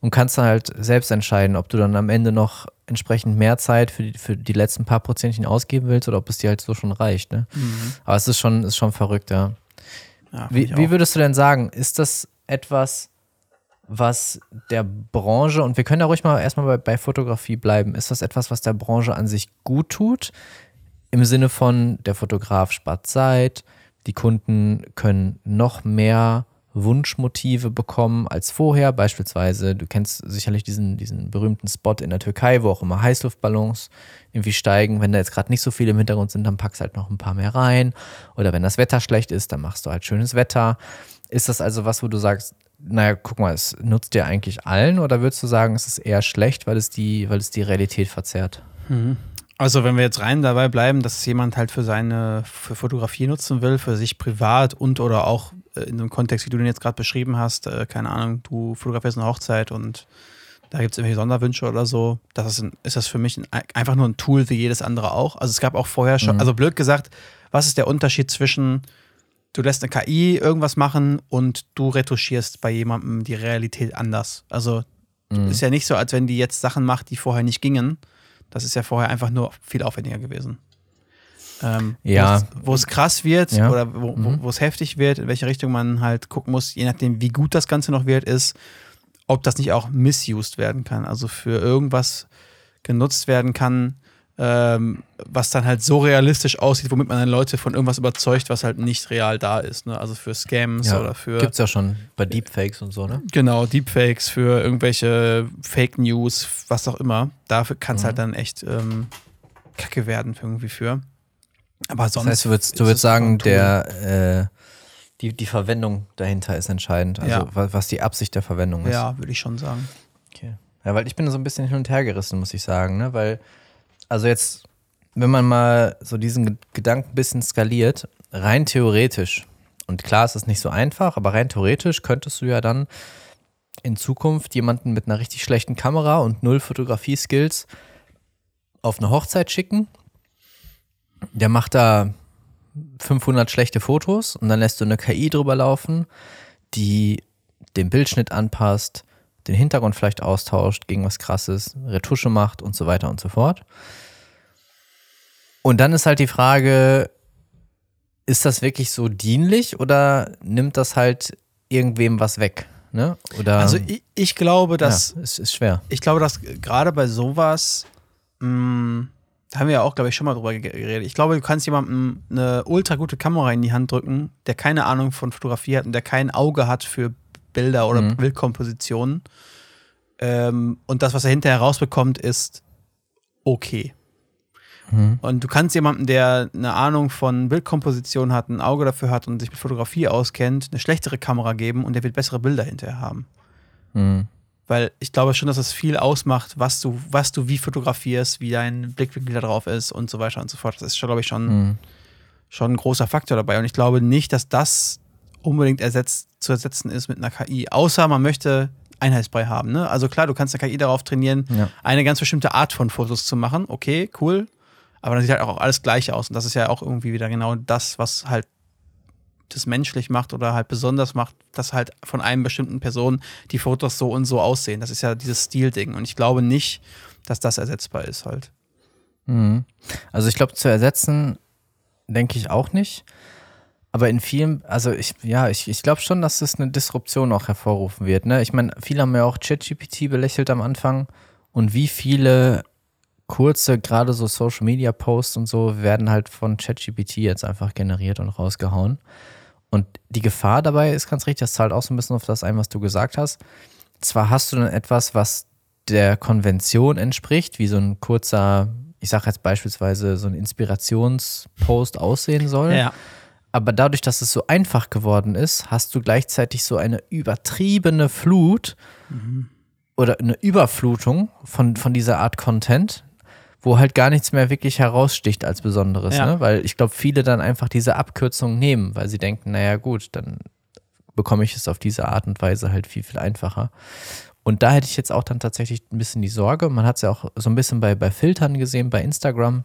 und kannst dann halt selbst entscheiden, ob du dann am Ende noch entsprechend mehr Zeit für die, für die letzten paar Prozentchen ausgeben willst oder ob es dir halt so schon reicht. Ne? Mhm. Aber es ist schon, ist schon verrückt, ja. Ja, Wie, wie würdest du denn sagen, ist das etwas, was der Branche, und wir können da ruhig mal erstmal bei, bei Fotografie bleiben, ist das etwas, was der Branche an sich gut tut? Im Sinne von, der Fotograf spart Zeit, die Kunden können noch mehr Wunschmotive bekommen als vorher. Beispielsweise, du kennst sicherlich diesen, diesen berühmten Spot in der Türkei, wo auch immer Heißluftballons irgendwie steigen. Wenn da jetzt gerade nicht so viele im Hintergrund sind, dann packst halt noch ein paar mehr rein. Oder wenn das Wetter schlecht ist, dann machst du halt schönes Wetter. Ist das also was, wo du sagst, naja, guck mal, es nutzt dir eigentlich allen oder würdest du sagen, es ist eher schlecht, weil es die, weil es die Realität verzerrt? Mhm. Also wenn wir jetzt rein dabei bleiben, dass jemand halt für seine für Fotografie nutzen will, für sich privat und oder auch äh, in dem Kontext, wie du den jetzt gerade beschrieben hast, äh, keine Ahnung, du fotografierst eine Hochzeit und da gibt es irgendwelche Sonderwünsche oder so, das ist, ein, ist das für mich ein, einfach nur ein Tool wie jedes andere auch. Also es gab auch vorher schon, mhm. also blöd gesagt, was ist der Unterschied zwischen du lässt eine KI irgendwas machen und du retuschierst bei jemandem die Realität anders. Also mhm. ist ja nicht so, als wenn die jetzt Sachen macht, die vorher nicht gingen. Das ist ja vorher einfach nur viel aufwendiger gewesen. Ähm, ja. Wo es krass wird ja. oder wo mhm. es heftig wird, in welche Richtung man halt gucken muss, je nachdem, wie gut das Ganze noch wird, ist, ob das nicht auch misused werden kann. Also für irgendwas genutzt werden kann, ähm, was dann halt so realistisch aussieht, womit man dann Leute von irgendwas überzeugt, was halt nicht real da ist. Ne? Also für Scams ja, oder für. Gibt's ja schon bei Deepfakes und so, ne? Genau, Deepfakes für irgendwelche Fake News, was auch immer. Dafür kann es mhm. halt dann echt ähm, kacke werden irgendwie für. Aber sonst. Das heißt, du würdest, du würdest sagen, der. Äh, die, die Verwendung dahinter ist entscheidend. Also, ja. was die Absicht der Verwendung ist. Ja, würde ich schon sagen. Okay. Ja, weil ich bin so ein bisschen hin und her gerissen, muss ich sagen, ne? Weil also jetzt, wenn man mal so diesen Gedanken ein bisschen skaliert, rein theoretisch, und klar ist es nicht so einfach, aber rein theoretisch könntest du ja dann in Zukunft jemanden mit einer richtig schlechten Kamera und null Fotografie-Skills auf eine Hochzeit schicken. Der macht da 500 schlechte Fotos und dann lässt du eine KI drüber laufen, die den Bildschnitt anpasst, den Hintergrund vielleicht austauscht gegen was krasses, Retusche macht und so weiter und so fort. Und dann ist halt die Frage, ist das wirklich so dienlich oder nimmt das halt irgendwem was weg? Ne? Oder, also ich, ich glaube, dass. Ja, es ist schwer. Ich glaube, dass gerade bei sowas, mh, hm, da haben wir ja auch, glaube ich, schon mal drüber geredet. Ich glaube, du kannst jemandem eine ultra gute Kamera in die Hand drücken, der keine Ahnung von Fotografie hat und der kein Auge hat für Bilder oder mhm. Bildkompositionen. Ähm, und das, was er hinterher rausbekommt, ist okay. Mhm. Und du kannst jemandem, der eine Ahnung von Bildkomposition hat, ein Auge dafür hat und sich mit Fotografie auskennt, eine schlechtere Kamera geben und der wird bessere Bilder hinterher haben. Mhm. Weil ich glaube schon, dass es viel ausmacht, was du, was du wie fotografierst, wie dein Blickwinkel da drauf ist und so weiter und so fort. Das ist, glaube ich, schon, mhm. schon ein großer Faktor dabei. Und ich glaube nicht, dass das unbedingt ersetzt, zu ersetzen ist mit einer KI. Außer man möchte Einheitsbrei haben. Ne? Also klar, du kannst eine KI darauf trainieren, ja. eine ganz bestimmte Art von Fotos zu machen. Okay, cool. Aber dann sieht halt auch alles gleich aus. Und das ist ja auch irgendwie wieder genau das, was halt das menschlich macht oder halt besonders macht, dass halt von einem bestimmten Person die Fotos so und so aussehen. Das ist ja dieses Stilding. Und ich glaube nicht, dass das ersetzbar ist halt. Mhm. Also ich glaube, zu ersetzen, denke ich auch nicht. Aber in vielen, also ich, ja, ich, ich glaube schon, dass es eine Disruption auch hervorrufen wird. Ne? Ich meine, viele haben ja auch ChatGPT belächelt am Anfang. Und wie viele kurze, gerade so Social Media Posts und so, werden halt von ChatGPT jetzt einfach generiert und rausgehauen. Und die Gefahr dabei ist ganz richtig, das zahlt auch so ein bisschen auf das ein, was du gesagt hast. Zwar hast du dann etwas, was der Konvention entspricht, wie so ein kurzer, ich sage jetzt beispielsweise so ein Inspirationspost aussehen soll. Ja. Aber dadurch, dass es so einfach geworden ist, hast du gleichzeitig so eine übertriebene Flut mhm. oder eine Überflutung von, von dieser Art Content, wo halt gar nichts mehr wirklich heraussticht als Besonderes. Ja. Ne? Weil ich glaube, viele dann einfach diese Abkürzung nehmen, weil sie denken, naja gut, dann bekomme ich es auf diese Art und Weise halt viel, viel einfacher. Und da hätte ich jetzt auch dann tatsächlich ein bisschen die Sorge. Man hat es ja auch so ein bisschen bei, bei Filtern gesehen, bei Instagram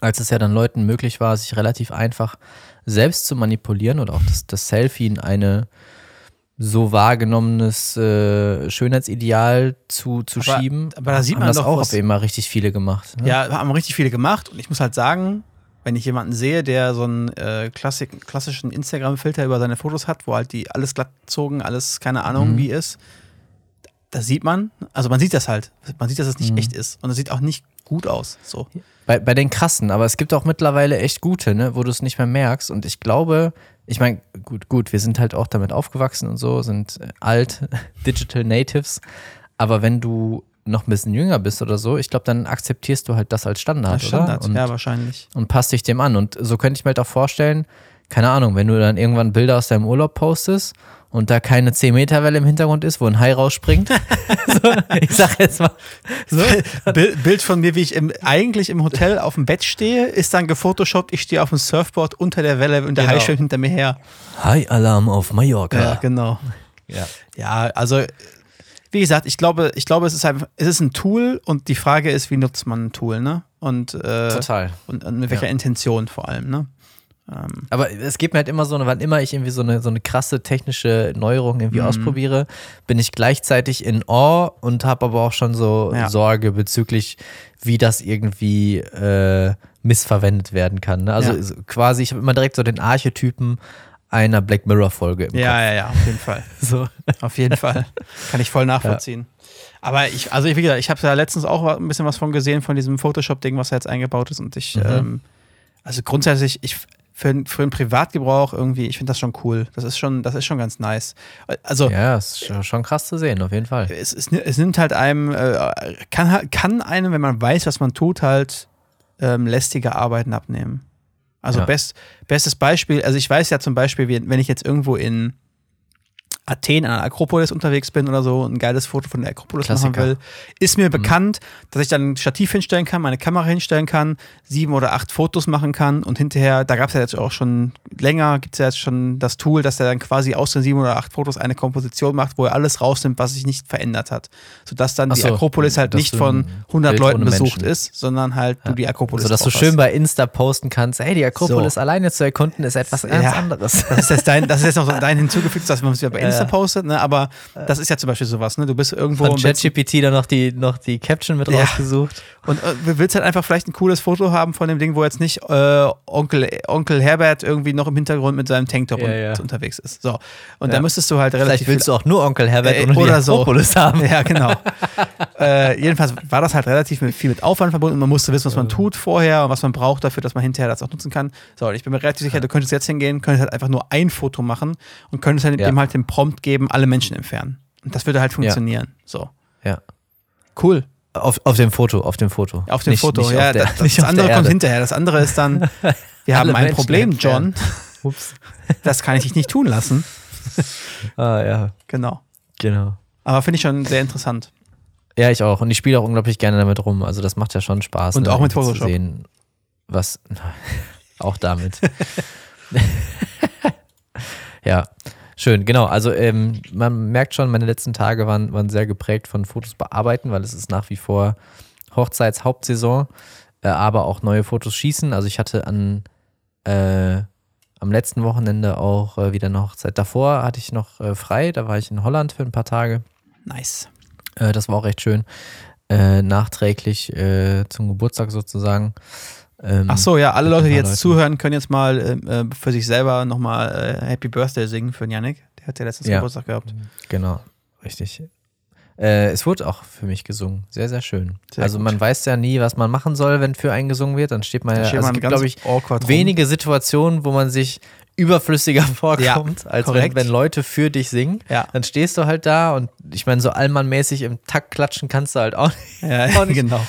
als es ja dann Leuten möglich war, sich relativ einfach selbst zu manipulieren oder auch das, das Selfie in eine so wahrgenommenes äh, Schönheitsideal zu, zu aber, schieben. Aber da sieht man das doch auch auf immer richtig viele gemacht. Ne? Ja, haben richtig viele gemacht und ich muss halt sagen, wenn ich jemanden sehe, der so einen äh, Klassik, klassischen Instagram-Filter über seine Fotos hat, wo halt die alles glatt gezogen, alles keine Ahnung Mhm. wie ist, da sieht man, also man sieht das halt, man sieht, dass es nicht Mhm. echt ist und es sieht auch nicht gut aus. So. Bei, bei den krassen, aber es gibt auch mittlerweile echt gute, ne, wo du es nicht mehr merkst. Und ich glaube, ich meine, gut, gut, wir sind halt auch damit aufgewachsen und so, sind äh, alt, Digital Natives. Aber wenn du noch ein bisschen jünger bist oder so, ich glaube, dann akzeptierst du halt das als Standard, Als Standard, oder? Und, ja, wahrscheinlich. und passt dich dem an. Und so könnte ich mir halt auch vorstellen, keine Ahnung, wenn du dann irgendwann Bilder aus deinem Urlaub postest und da keine 10-Meter-Welle im Hintergrund ist, wo ein Hai rausspringt. so, ich sag jetzt mal. So. Bild, Bild von mir, wie ich im, eigentlich im Hotel auf dem Bett stehe, ist dann gefotoshoppt, ich stehe auf dem Surfboard unter der Welle und der Genau. Hai schwimmt hinter mir her. Hai-Alarm auf Mallorca. Ja, genau. Ja. Ja, also wie gesagt, ich glaube, ich glaube, es ist einfach, es ist ein Tool und die Frage ist, wie nutzt man ein Tool, ne? Und, äh, Total. und, und mit welcher Ja. Intention vor allem, ne? Ähm, Aber es geht mir halt immer so, wann immer ich irgendwie so eine, so eine krasse technische Neuerung irgendwie Mhm. ausprobiere, bin ich gleichzeitig in Awe und habe aber auch schon so Ja. Sorge bezüglich, wie das irgendwie äh, missverwendet werden kann. Ne? Also Ja. quasi, ich habe immer direkt so den Archetypen einer Black Mirror-Folge im ja, ja, ja, auf jeden Fall. Kopf. So. Auf jeden Fall. Kann ich voll nachvollziehen. Aber ich, also wie gesagt, ich habe da letztens auch ein bisschen was von gesehen, von diesem Photoshop-Ding, was da jetzt eingebaut ist. Und ich, Mhm. ähm, also grundsätzlich, ich für, für den Privatgebrauch irgendwie, ich finde das schon cool. Das ist schon, das ist schon ganz nice. Also Ja, ist schon- krass zu sehen, auf jeden Fall. es, es, es nimmt halt einem, äh, kann, kann einem, wenn man weiß, was man tut, halt ähm, lästige Arbeiten abnehmen. Also Ja. best, bestes Beispiel, also ich weiß ja zum Beispiel, wenn ich jetzt irgendwo in Athen an der Akropolis unterwegs bin oder so, ein geiles Foto von der Akropolis machen Klassiker. will, ist mir bekannt, dass ich dann ein Stativ hinstellen kann, meine Kamera hinstellen kann, sieben oder acht Fotos machen kann und hinterher, da gab es ja jetzt auch schon länger, gibt es ja jetzt schon das Tool, dass er dann quasi aus den sieben oder acht Fotos eine Komposition macht, wo er alles rausnimmt, was sich nicht verändert hat. Sodass dann Ach die so, Akropolis halt nicht von ein 100 Bild Leuten besucht Menschen. ist, sondern halt du die Akropolis So dass du schön hast. bei Insta posten kannst, hey, die Akropolis So. alleine zu erkunden ist etwas ganz Ja. anderes. Das ist jetzt dein, das ist jetzt noch so dein hinzugefügt, dass man es ja bei Insta Ja. postet, ne? Aber das ist ja zum Beispiel sowas, ne? Du bist irgendwo Von ChatGPT dann noch die, noch die Caption mit Ja. rausgesucht. und äh, willst halt einfach vielleicht ein cooles Foto haben von dem Ding, wo jetzt nicht äh, Onkel, Onkel Herbert irgendwie noch im Hintergrund mit seinem Tanktop Ja, und, unterwegs ist. So. Und da müsstest du halt relativ Vielleicht willst du auch nur Onkel Herbert Äh, oder so. Akropolis haben. Ja, genau. äh, jedenfalls war das halt relativ mit, viel mit Aufwand verbunden und man musste wissen, was man tut vorher und was man braucht dafür, dass man hinterher das auch nutzen kann. So, und ich bin mir relativ sicher, du könntest jetzt hingehen, könntest halt einfach nur ein Foto machen und könntest halt Ja. dem halt den Prompt geben, alle Menschen entfernen. Und das würde halt funktionieren. So. Ja. Cool. Auf, auf dem Foto, auf dem Foto. Auf dem Nicht- Foto. nicht ja, der, das, das andere der kommt hinterher. Das andere ist dann, wir haben ein Menschen Problem, John. Ups. Das kann ich dich nicht tun lassen. Ah, ja, Genau. genau. Aber finde ich schon sehr interessant. Ja, ich auch. Und ich spiele auch unglaublich gerne damit rum. Also das macht ja schon Spaß. Und ne, auch mit Photoshop. Zu sehen, was. auch damit. ja, schön, genau. Also ähm, man merkt schon, meine letzten Tage waren, waren sehr geprägt von Fotos bearbeiten, weil es ist nach wie vor Hochzeitshauptsaison, äh, aber auch neue Fotos schießen. Also ich hatte an äh, am letzten Wochenende auch äh, wieder eine Hochzeit. Davor hatte ich noch äh, frei, da war ich in Holland für ein paar Tage. Nice. Äh, das war auch recht schön. Äh, nachträglich äh, zum Geburtstag sozusagen. Ähm, Ach so, ja, alle Leute, die jetzt Leuten. zuhören, können jetzt mal äh, äh, für sich selber nochmal äh, Happy Birthday singen für den Yannick. Der hat ja letztens Ja. Geburtstag gehabt. Genau, richtig. Äh, es wurde auch für mich gesungen. Sehr, sehr schön. Sehr also gut. man weiß ja nie, was man machen soll, wenn für einen gesungen wird. Dann steht man ja, also man es gibt, glaube ich, awkward rum. wenige Situationen, wo man sich überflüssiger vorkommt, als wenn, wenn Leute für dich singen. Ja. Dann stehst du halt da und ich meine, so allmannmäßig im Takt klatschen kannst du halt auch nicht. Ja, Auch nicht. genau.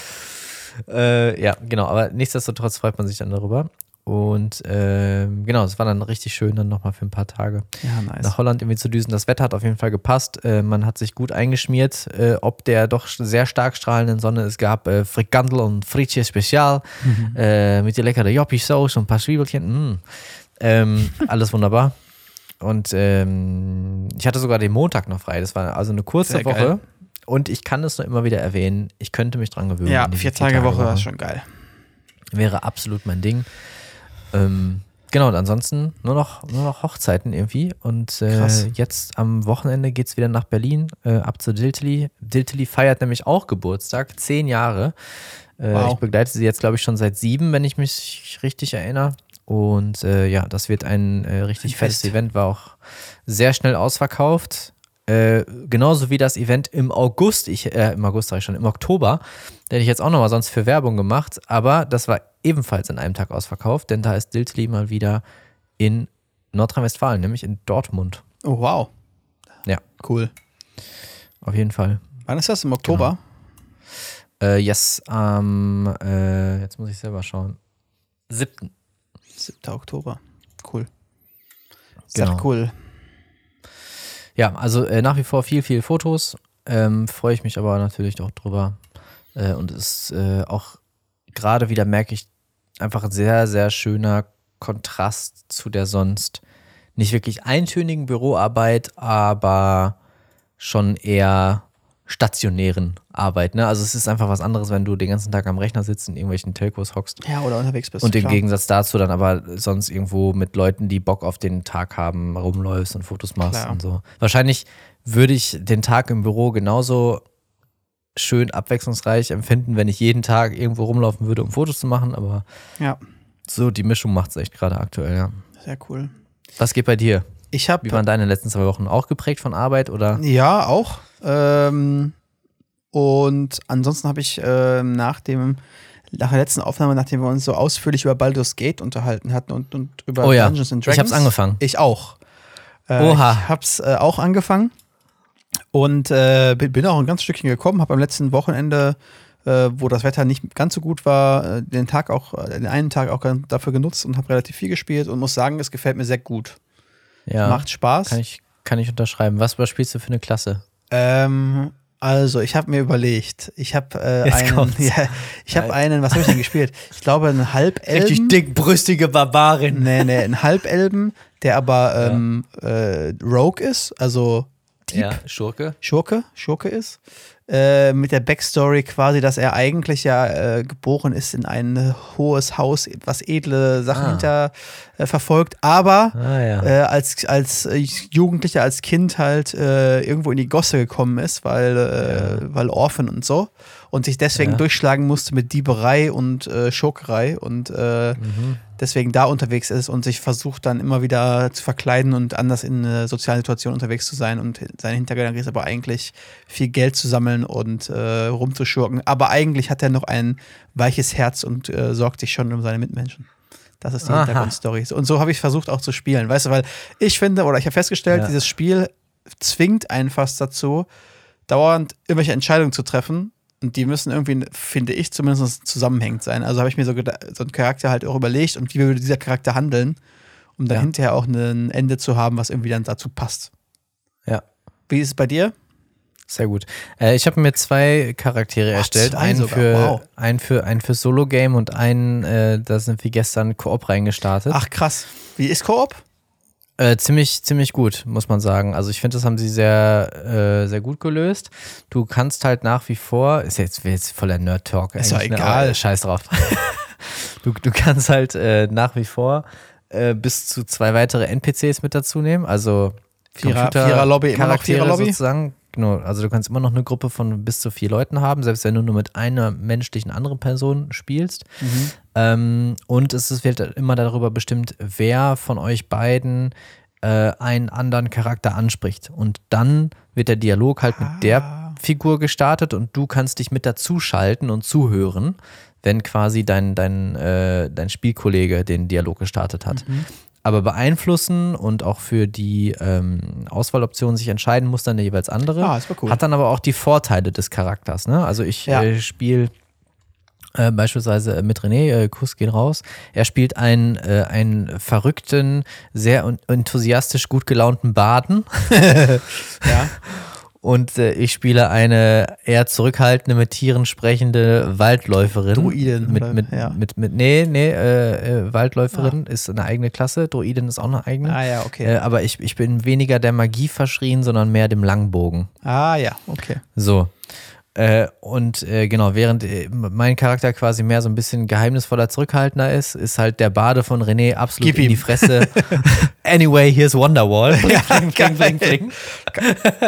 Äh, ja, genau, aber nichtsdestotrotz freut man sich dann darüber. Und ähm, genau, es war dann richtig schön, dann nochmal für ein paar Tage Ja, nice. nach Holland irgendwie zu düsen. Das Wetter hat auf jeden Fall gepasst. Äh, man hat sich gut eingeschmiert, äh, ob der doch sehr stark strahlenden Sonne. Es gab äh, Frikandel und Frietje Spezial Mhm. äh, mit der leckeren Joppi-Sauce und ein paar Zwiebelchen. Mm. Ähm, alles wunderbar. Und ähm, ich hatte sogar den Montag noch frei. Das war also eine kurze Sehr Woche. geil. Und ich kann es nur immer wieder erwähnen, ich könnte mich dran gewöhnen. Ja, vier Tage Woche ist schon geil. Wäre absolut mein Ding. Ähm, Genau, und ansonsten nur noch, nur noch Hochzeiten irgendwie. Und äh, jetzt am Wochenende geht es wieder nach Berlin, äh, ab zu Diltily. Diltily feiert nämlich auch Geburtstag, zehn Jahre. Äh, Wow. Ich begleite sie jetzt, glaube ich, schon seit sieben, wenn ich mich richtig erinnere. Und äh, ja, das wird ein äh, richtig Ein fettes Fest. Event, war auch sehr schnell ausverkauft. Äh, genauso wie das Event im August, ich, äh, im August sag ich schon, im Oktober, hätte ich jetzt auch nochmal sonst für Werbung gemacht, aber das war ebenfalls in einem Tag ausverkauft, denn da ist Diltily mal wieder in Nordrhein-Westfalen, nämlich in Dortmund. Oh, wow. Ja. Cool. Auf jeden Fall. Wann ist das? Im Oktober? Äh, yes, am, äh, jetzt muss ich selber schauen. 7. 7. Oktober. Cool. Sehr Genau. cool. Ja, also äh, nach wie vor viel, viel Fotos. Ähm, Freue ich mich aber natürlich auch drüber. Äh, und es ist äh, auch gerade wieder, merke ich, einfach ein sehr, sehr schöner Kontrast zu der sonst nicht wirklich eintönigen Büroarbeit, aber schon eher stationären Arbeit. Ne? Also es ist einfach was anderes, wenn du den ganzen Tag am Rechner sitzt und irgendwelchen Telcos hockst. Ja, oder unterwegs bist. Und im klar. Gegensatz dazu dann aber sonst irgendwo mit Leuten, die Bock auf den Tag haben, rumläufst und Fotos machst Klar. und so. Wahrscheinlich würde ich den Tag im Büro genauso schön abwechslungsreich empfinden, wenn ich jeden Tag irgendwo rumlaufen würde, um Fotos zu machen, aber Ja, so die Mischung macht es echt gerade aktuell, ja. sehr cool. Was geht bei dir? Ich habe Wie waren deine letzten zwei Wochen? Auch geprägt von Arbeit oder? Ja, auch. Ähm, und ansonsten habe ich ähm, nach dem nach der letzten Aufnahme, nachdem wir uns so ausführlich über Baldur's Gate unterhalten hatten und, und über Oh ja, Dungeons and ich Dragons. hab's angefangen. Ich auch. Äh, Oha. Ich hab's äh, auch angefangen und äh, bin, auch ein ganz Stückchen gekommen. Habe am letzten Wochenende, äh, wo das Wetter nicht ganz so gut war, äh, den Tag auch, äh, den einen Tag auch dafür genutzt und habe relativ viel gespielt und muss sagen, es gefällt mir sehr gut. Ja, Macht Spaß. kann ich, kann ich unterschreiben. Was spielst du für eine Klasse? Ähm, also, ich habe mir überlegt, ich habe äh, einen, kommt's. ja, ich habe einen, was habe ich denn gespielt? Ich glaube, einen Halbelben. dickbrüstige Barbarin. Nee, nee, einen Halbelben, der aber ähm, äh, Rogue ist, also Dieb, Ja, Schurke. Schurke, Schurke ist. Äh, mit der Backstory quasi, dass er eigentlich ja äh, geboren ist in ein hohes Haus, was edle Sachen Ah. hinter äh, verfolgt, aber Ah ja. äh, als, als Jugendlicher, als Kind halt äh, irgendwo in die Gosse gekommen ist, weil, äh, weil Orphan und so. Und sich deswegen Ja. durchschlagen musste mit Dieberei und Schurkerei und Mhm. Deswegen da unterwegs ist und sich versucht dann immer wieder zu verkleiden und anders in äh, sozialen Situationen unterwegs zu sein. Und sein Hintergedanke ist aber eigentlich viel Geld zu sammeln und äh, rumzuschurken. Aber eigentlich hat er noch ein weiches Herz und äh, sorgt sich schon um seine Mitmenschen. Das ist die Aha. Hintergrundstory. Und so habe ich versucht auch zu spielen. Weißt du, weil ich finde, oder ich habe festgestellt, Ja. dieses Spiel zwingt einen fast dazu, dauernd irgendwelche Entscheidungen zu treffen. Und die müssen irgendwie, finde ich, zumindest zusammenhängend sein. Also habe ich mir so, so einen Charakter halt auch überlegt und wie würde dieser Charakter handeln, um dann Ja. hinterher auch ein Ende zu haben, was irgendwie dann dazu passt. Ja. Wie ist es bei dir? Sehr gut. Äh, ich habe mir zwei Charaktere Ach, erstellt. zwei einen, sogar, für, wow. einen für einen für Solo-Game und einen, äh, da sind wir gestern Koop reingestartet. Ach krass. Wie ist Koop? Äh, ziemlich, ziemlich gut, muss man sagen. Also ich finde, das haben sie sehr, äh, sehr gut gelöst. Du kannst halt nach wie vor, ist jetzt, jetzt voller Nerd-Talk. Ist eigentlich, ne? egal. Aber Scheiß drauf. du, du kannst halt äh, nach wie vor äh, bis zu zwei weitere NPCs mit dazu nehmen. Also Vierer- Computer- Vierer-Lobby, immer noch Charaktere Vierer-Lobby? sozusagen. Genau, also du kannst immer noch eine Gruppe von bis zu vier Leuten haben, selbst wenn du nur mit einer menschlichen anderen Person spielst. Ähm, und es ist, wird immer darüber bestimmt, wer von euch beiden äh, einen anderen Charakter anspricht. Und dann wird der Dialog halt mit Ah. der Figur gestartet und du kannst dich mit dazuschalten und zuhören, wenn quasi dein, dein, äh, dein Spielkollege den Dialog gestartet hat. Mhm. Aber beeinflussen und auch für die ähm, Auswahloptionen sich entscheiden muss dann der jeweils andere. Ah, war cool. Hat dann aber auch die Vorteile des Charakters. Ne? Also ich Ja. äh, spiele äh, beispielsweise äh, mit René, äh, Kuss geht raus. Er spielt einen, äh, einen verrückten, sehr enthusiastisch gut gelaunten Baden Ja. und äh, ich spiele eine eher zurückhaltende, mit Tieren sprechende Waldläuferin. Druidin, Mit, oder? mit, Ja. mit, mit, nee, nee, äh, äh, Waldläuferin ist eine eigene Klasse, Druidin ist auch eine eigene. Ah ja, okay. Äh, aber ich, ich bin weniger der Magie verschrien, sondern mehr dem Langbogen. Ah ja, okay. So. Äh, und äh, genau, während äh, mein Charakter quasi mehr so ein bisschen geheimnisvoller, zurückhaltender ist, ist halt der Bade von René absolut Gib in ihm. die Fresse. anyway, here's Wonderwall. Ja, bling, bling, bling, bling.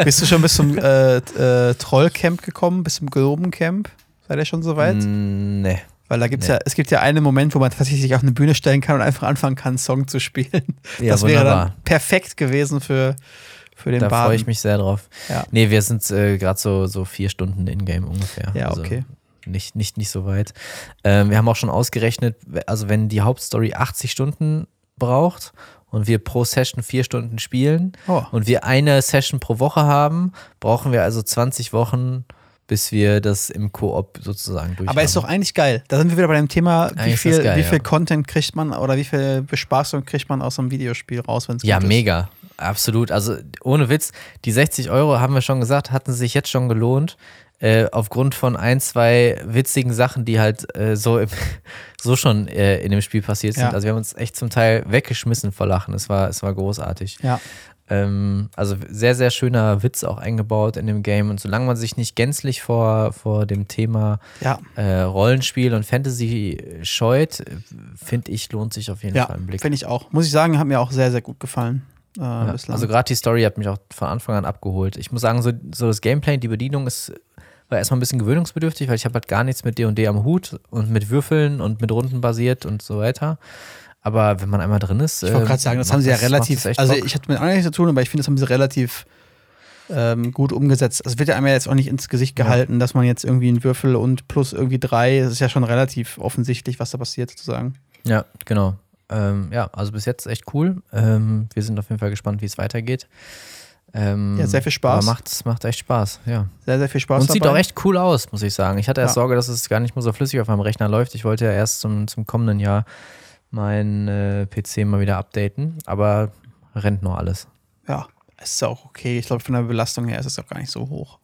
Bist du schon bis zum äh, äh, Trollcamp gekommen, bis zum Globencamp? Seid ihr schon soweit? Mm, Nee. Weil da gibt's Nee. ja, es gibt ja einen Moment, wo man tatsächlich sich auf eine Bühne stellen kann und einfach anfangen kann, einen Song zu spielen. Ja, das wäre wunderbar. dann perfekt gewesen für, für den Da Baden. freue ich mich sehr drauf. Ja. Nee, wir sind äh, gerade so, so vier Stunden in-game ungefähr. Ja, also okay. Nicht, nicht, nicht so weit. Ähm, wir haben auch schon ausgerechnet, also wenn die Hauptstory 80 Stunden braucht und wir pro Session vier Stunden spielen Oh. und wir eine Session pro Woche haben, brauchen wir also 20 Wochen, bis wir das im Koop sozusagen durch Aber ist doch eigentlich geil. Da sind wir wieder bei dem Thema, wie Eigentlich viel, geil, wie ja. viel Content kriegt man oder wie viel Bespaßung kriegt man aus so einem Videospiel raus, wenn es Ja, gut ist. Absolut. Also ohne Witz, die 60 Euro, haben wir schon gesagt, hatten sich jetzt schon gelohnt. Äh, aufgrund von ein, zwei witzigen Sachen, die halt äh, so, im, so schon äh, in dem Spiel passiert sind. Ja. Also wir haben uns echt zum Teil weggeschmissen vor Lachen. Es war, es war großartig. Ja, Ähm, also sehr, sehr schöner Witz auch eingebaut in dem Game. Und solange man sich nicht gänzlich vor, vor dem Thema ja, äh, Rollenspiel und Fantasy scheut, äh, finde ich, lohnt sich auf jeden Fall ein Blick. finde ich auch. Muss ich sagen, hat mir auch sehr, sehr gut gefallen. Äh, Ja, also gerade die Story hat mich auch von Anfang an abgeholt. Ich muss sagen, so, so das Gameplay, die Bedienung ist war erstmal ein bisschen gewöhnungsbedürftig, weil ich habe halt gar nichts mit D&D am Hut und mit Würfeln und mit Runden basiert und so weiter. Aber wenn man einmal drin ist, Ich wollte gerade sagen, das macht haben sie ja macht relativ, echt also Bock. ich hatte mit anderen nichts zu tun, aber ich finde, das haben sie relativ ähm, gut umgesetzt. Es wird ja einmal jetzt auch nicht ins Gesicht Ja. gehalten, dass man jetzt irgendwie einen Würfel und plus irgendwie drei, das ist ja schon relativ offensichtlich, was da passiert sozusagen. ja, genau. Ähm, ja, also bis jetzt echt cool. Ähm, wir sind auf jeden Fall gespannt, wie es weitergeht. Ähm, Ja, sehr viel Spaß. Aber macht, macht echt Spaß, ja. Sehr, sehr viel Spaß Und sieht dabei. auch echt cool aus, muss ich sagen. Ich hatte erst Ja. Sorge, dass es gar nicht mehr so flüssig auf meinem Rechner läuft. Ich wollte ja erst zum, zum kommenden Jahr meinen äh, PC mal wieder updaten, aber rennt noch alles. Ja, ist auch okay. Ich glaube, von der Belastung her ist es auch gar nicht so hoch.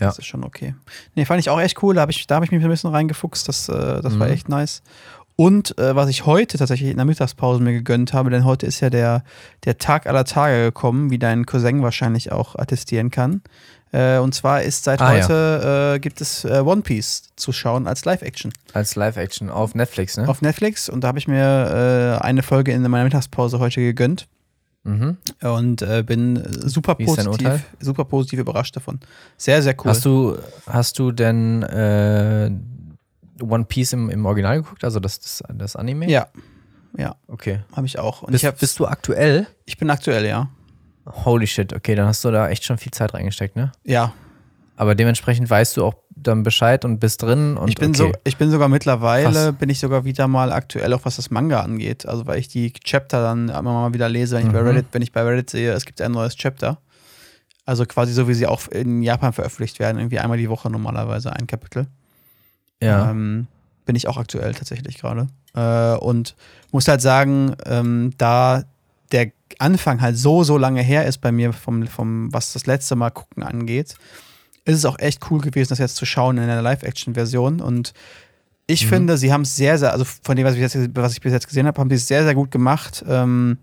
Ja. Das ist schon okay. Nee, fand ich auch echt cool. Da habe ich, da hab ich mich ein bisschen reingefuchst. Das, äh, das war Mhm. echt nice. Und äh, was ich heute tatsächlich in der Mittagspause mir gegönnt habe, denn heute ist ja der, der Tag aller Tage gekommen, wie dein Cousin wahrscheinlich auch attestieren kann. Äh, und zwar ist seit Ah, ja. heute äh, gibt es äh, One Piece zu schauen als Live-Action Als Live-Action auf Netflix, ne? auf Netflix. Und da habe ich mir äh, eine Folge in meiner Mittagspause heute gegönnt. mhm. und äh, bin super positiv, super positiv überrascht davon. Sehr, sehr cool. Hast du, hast du denn One Piece im, im Original geguckt, also das, das, das Anime? Ja, ja, Okay. habe ich auch. Und Bist, ich, hab, bist du aktuell? ich bin aktuell, ja. Holy shit, okay, dann hast du da echt schon viel Zeit reingesteckt, ne? Ja, Aber dementsprechend weißt du auch dann Bescheid und bist drin und ich bin, okay. so, ich bin sogar mittlerweile, Krass. bin ich sogar wieder mal aktuell, auch was das Manga angeht. Also weil ich die Chapter dann immer mal wieder lese, wenn ich, bei Mhm. Reddit, wenn ich bei Reddit sehe, es gibt ein neues Chapter. Also quasi so, wie sie auch in Japan veröffentlicht werden, irgendwie einmal die Woche normalerweise ein Kapitel. Ja. Ähm, bin ich auch aktuell tatsächlich gerade. Äh, und muss halt sagen, ähm, da der Anfang halt so, so lange her ist bei mir, vom, vom, was das letzte Mal gucken angeht, ist es auch echt cool gewesen, das jetzt zu schauen in einer Live-Action-Version. Und ich Mhm. finde, sie haben es sehr, sehr, also von dem, was ich, jetzt, was ich bis jetzt gesehen habe, haben sie es sehr, sehr gut gemacht, ähm,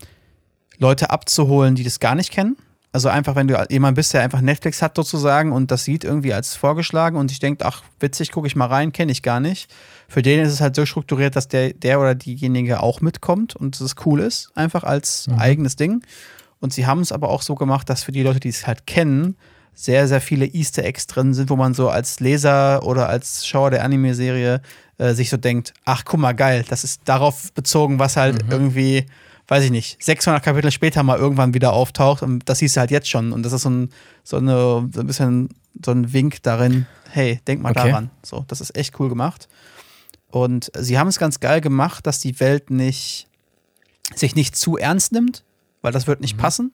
Leute abzuholen, die das gar nicht kennen. Also einfach, wenn du jemand bist, der einfach Netflix hat sozusagen und das sieht irgendwie als vorgeschlagen und ich denke, ach, witzig, gucke ich mal rein, kenne ich gar nicht. Für den ist es halt so strukturiert, dass der, der oder diejenige auch mitkommt und es cool ist, einfach als Mhm. eigenes Ding. Und sie haben es aber auch so gemacht, dass für die Leute, die es halt kennen, sehr, sehr viele Easter Eggs drin sind, wo man so als Leser oder als Schauer der Anime-Serie äh, sich so denkt, ach, guck mal, geil, das ist darauf bezogen, was halt Mhm. irgendwie, weiß ich nicht, 600 Kapitel später mal irgendwann wieder auftaucht und das siehst du halt jetzt schon und das ist so ein, so eine, so ein bisschen so ein Wink darin, hey, denk mal Okay. daran. So, das ist echt cool gemacht. Und sie haben es ganz geil gemacht, dass die Welt nicht sich nicht zu ernst nimmt, weil das wird Mhm. nicht passen.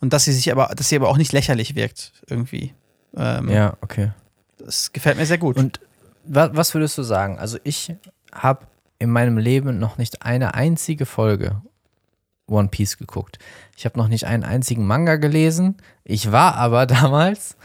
Und dass sie sich aber, dass sie aber auch nicht lächerlich wirkt, irgendwie. Ähm, ja, okay. Das gefällt mir sehr gut. Und wa was würdest du sagen? Also ich habe in meinem Leben noch nicht eine einzige Folge One Piece geguckt. Ich habe noch nicht einen einzigen Manga gelesen. Ich war aber damals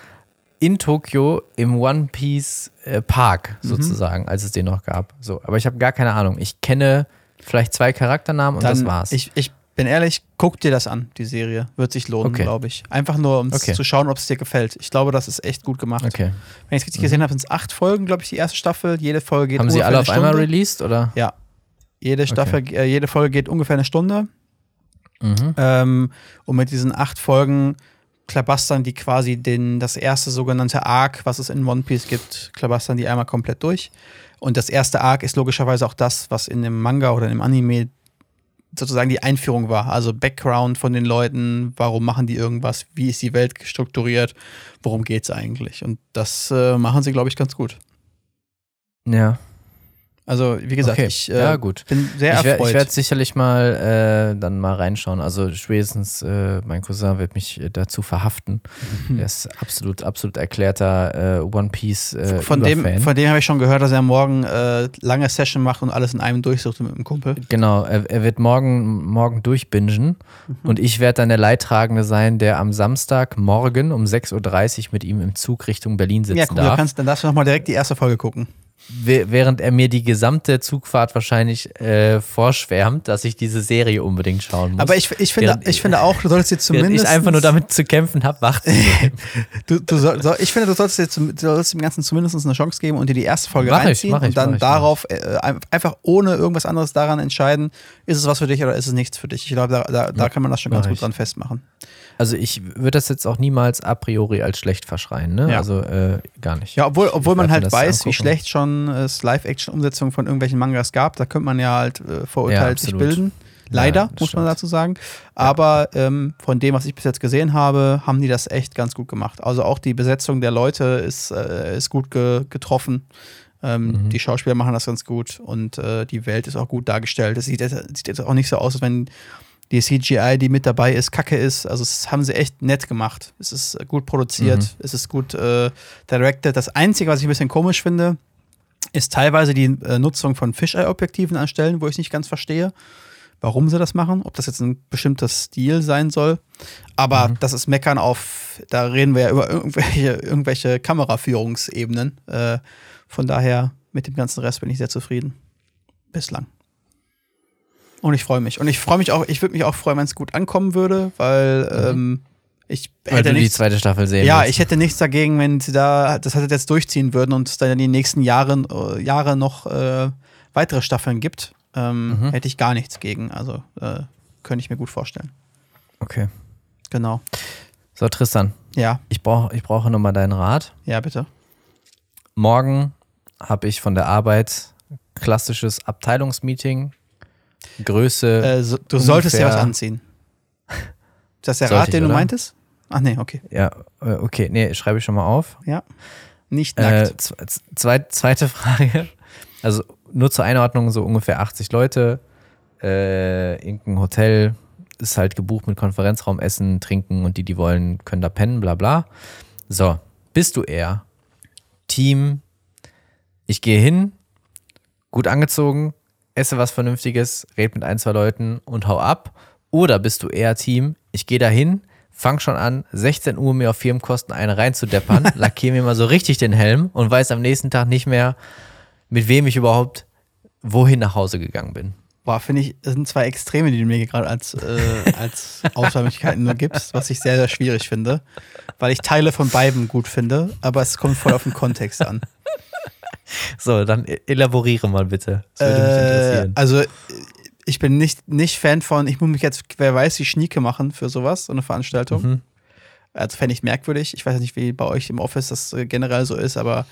in Tokio im One Piece äh, Park Mhm. sozusagen, als es den noch gab. So, aber ich habe gar keine Ahnung. Ich kenne vielleicht zwei Charakternamen und das war's. Ich, ich bin ehrlich, guck dir das an, die Serie. Wird sich lohnen, Okay. glaube ich. Einfach nur, um Okay. zu schauen, ob es dir gefällt. Ich glaube, das ist echt gut gemacht. Okay. Wenn ich es richtig gesehen habe, sind es acht Folgen, glaube ich, die erste Staffel. Jede Folge geht Haben sie alle auf einmal Stunde. released oder? Ja. Jede Staffel, äh, jede Folge geht ungefähr eine Stunde. Mhm. Ähm, und mit diesen acht Folgen klabastern die quasi den, das erste sogenannte Arc, was es in One Piece gibt, klabastern die einmal komplett durch. Und das erste Arc ist logischerweise auch das, was in dem Manga oder im Anime sozusagen die Einführung war. Also Background von den Leuten, warum machen die irgendwas, wie ist die Welt strukturiert, worum geht's eigentlich. Und das äh, machen sie, glaube ich, ganz gut. Ja. Also, wie gesagt, Okay. ich äh, Ja, gut. bin sehr ich wer- erfreut. ich werde sicherlich mal äh, dann mal reinschauen. Also spätestens äh, mein Cousin wird mich äh, dazu verhaften. Mhm. Er ist absolut, absolut erklärter äh, One Piece äh, von dem, von dem habe ich schon gehört, dass er morgen äh, lange Session macht und alles in einem durchsucht mit dem Kumpel. Genau, er, er wird morgen, morgen durchbingen Mhm. und ich werde dann der Leidtragende sein, der am Samstag morgen um 6.30 Uhr mit ihm im Zug Richtung Berlin sitzen Ja, cool, dann, darf. kannst, dann darfst du nochmal direkt die erste Folge gucken. Wäh- Während er mir die gesamte Zugfahrt wahrscheinlich äh, vorschwärmt, dass ich diese Serie unbedingt schauen muss. Aber ich, ich, finde, Während- ich finde auch, du solltest jetzt Während zumindest. ich einfach nur damit zu kämpfen habe, wach. Du, du soll, soll, ich finde, du solltest, jetzt, du solltest dem Ganzen zumindest eine Chance geben und dir die erste Folge Mach ich, reinziehen mach ich, und dann ich, darauf äh, ein- einfach ohne irgendwas anderes daran entscheiden, ist es was für dich oder ist es nichts für dich. Ich glaube, da, da, da kann man das schon ganz gut ich. dran festmachen. Also ich würde das jetzt auch niemals a priori als schlecht verschreien, ne? Ja. Also äh, gar nicht. Ja, obwohl, obwohl man halt weiß, wie angucken. schlecht schon es Live-Action-Umsetzungen von irgendwelchen Mangas gab. Da könnte man ja halt äh, verurteilt sich absolut. bilden. Leider, Ja, muss man dazu sagen. Aber ähm, von dem, was ich bis jetzt gesehen habe, haben die das echt ganz gut gemacht. Also auch die Besetzung der Leute ist, äh, ist gut ge getroffen. Ähm, Mhm. Die Schauspieler machen das ganz gut und äh, die Welt ist auch gut dargestellt. Es sieht, jetzt- sieht jetzt auch nicht so aus, als wenn die CGI, die mit dabei ist, kacke ist. Also, das haben sie echt nett gemacht. Es ist gut produziert, Mhm. es ist gut äh, directed. Das Einzige, was ich ein bisschen komisch finde, ist teilweise die äh, Nutzung von Fisheye-Objektiven an Stellen, wo ich nicht ganz verstehe, warum sie das machen, ob das jetzt ein bestimmter Stil sein soll. Aber Mhm. das ist Meckern auf, da reden wir ja über irgendwelche, irgendwelche Kameraführungsebenen. Äh, von daher, mit dem ganzen Rest bin ich sehr zufrieden. Bislang. Und ich freue mich. Und ich freue mich auch, ich würde mich auch freuen, wenn es gut ankommen würde, weil ähm, ich Mhm. Weil hätte du die nichts, zweite Staffel sehen ja, willst. ich hätte nichts dagegen, wenn sie da das halt jetzt durchziehen würden und es dann in den nächsten Jahren äh, Jahre noch äh, weitere Staffeln gibt. Ähm, Mhm. Hätte ich gar nichts gegen. Also äh, könnte ich mir gut vorstellen. Okay. Genau. So, Tristan, Ja, ich, brauch, ich brauche nochmal deinen Rat. ja, bitte. Morgen habe ich von der Arbeit klassisches Abteilungsmeeting. Größe. Äh, so, du solltest ja was anziehen. Ist das der Sollte Rat, ich, den du oder? meintest? Ach nee, okay. ja, äh, okay, nee, schreibe ich schon mal auf. Ja. Nicht Äh, nackt. z- z- zweit, zweite Frage. Also nur zur Einordnung, so ungefähr 80 Leute. Äh, irgendein Hotel ist halt gebucht mit Konferenzraum, Essen, Trinken und die, die wollen, können da pennen, bla bla. So, bist du eher Team, ich gehe hin, gut angezogen, esse was Vernünftiges, red mit ein, zwei Leuten und hau ab? Oder bist du eher Team, ich gehe da hin, fang schon an, 16 Uhr mir auf Firmenkosten eine reinzudeppern, lackiere mir mal so richtig den Helm und weiß am nächsten Tag nicht mehr, mit wem ich überhaupt wohin nach Hause gegangen bin. Boah, finde ich, das sind zwei Extreme, die du mir gerade als, äh, als Auswahlmöglichkeiten nur gibst, was ich sehr, sehr schwierig finde. Weil ich Teile von beiden gut finde, aber es kommt voll auf den Kontext an. So, dann e- elaboriere mal bitte. Das würde mich Äh, interessieren. also, ich bin nicht, nicht Fan von, ich muss mich jetzt, wer weiß, wie Schnieke machen für sowas, so eine Veranstaltung. Mhm. Also fände ich merkwürdig. Ich weiß nicht, wie bei euch im Office das äh, generell so ist, aber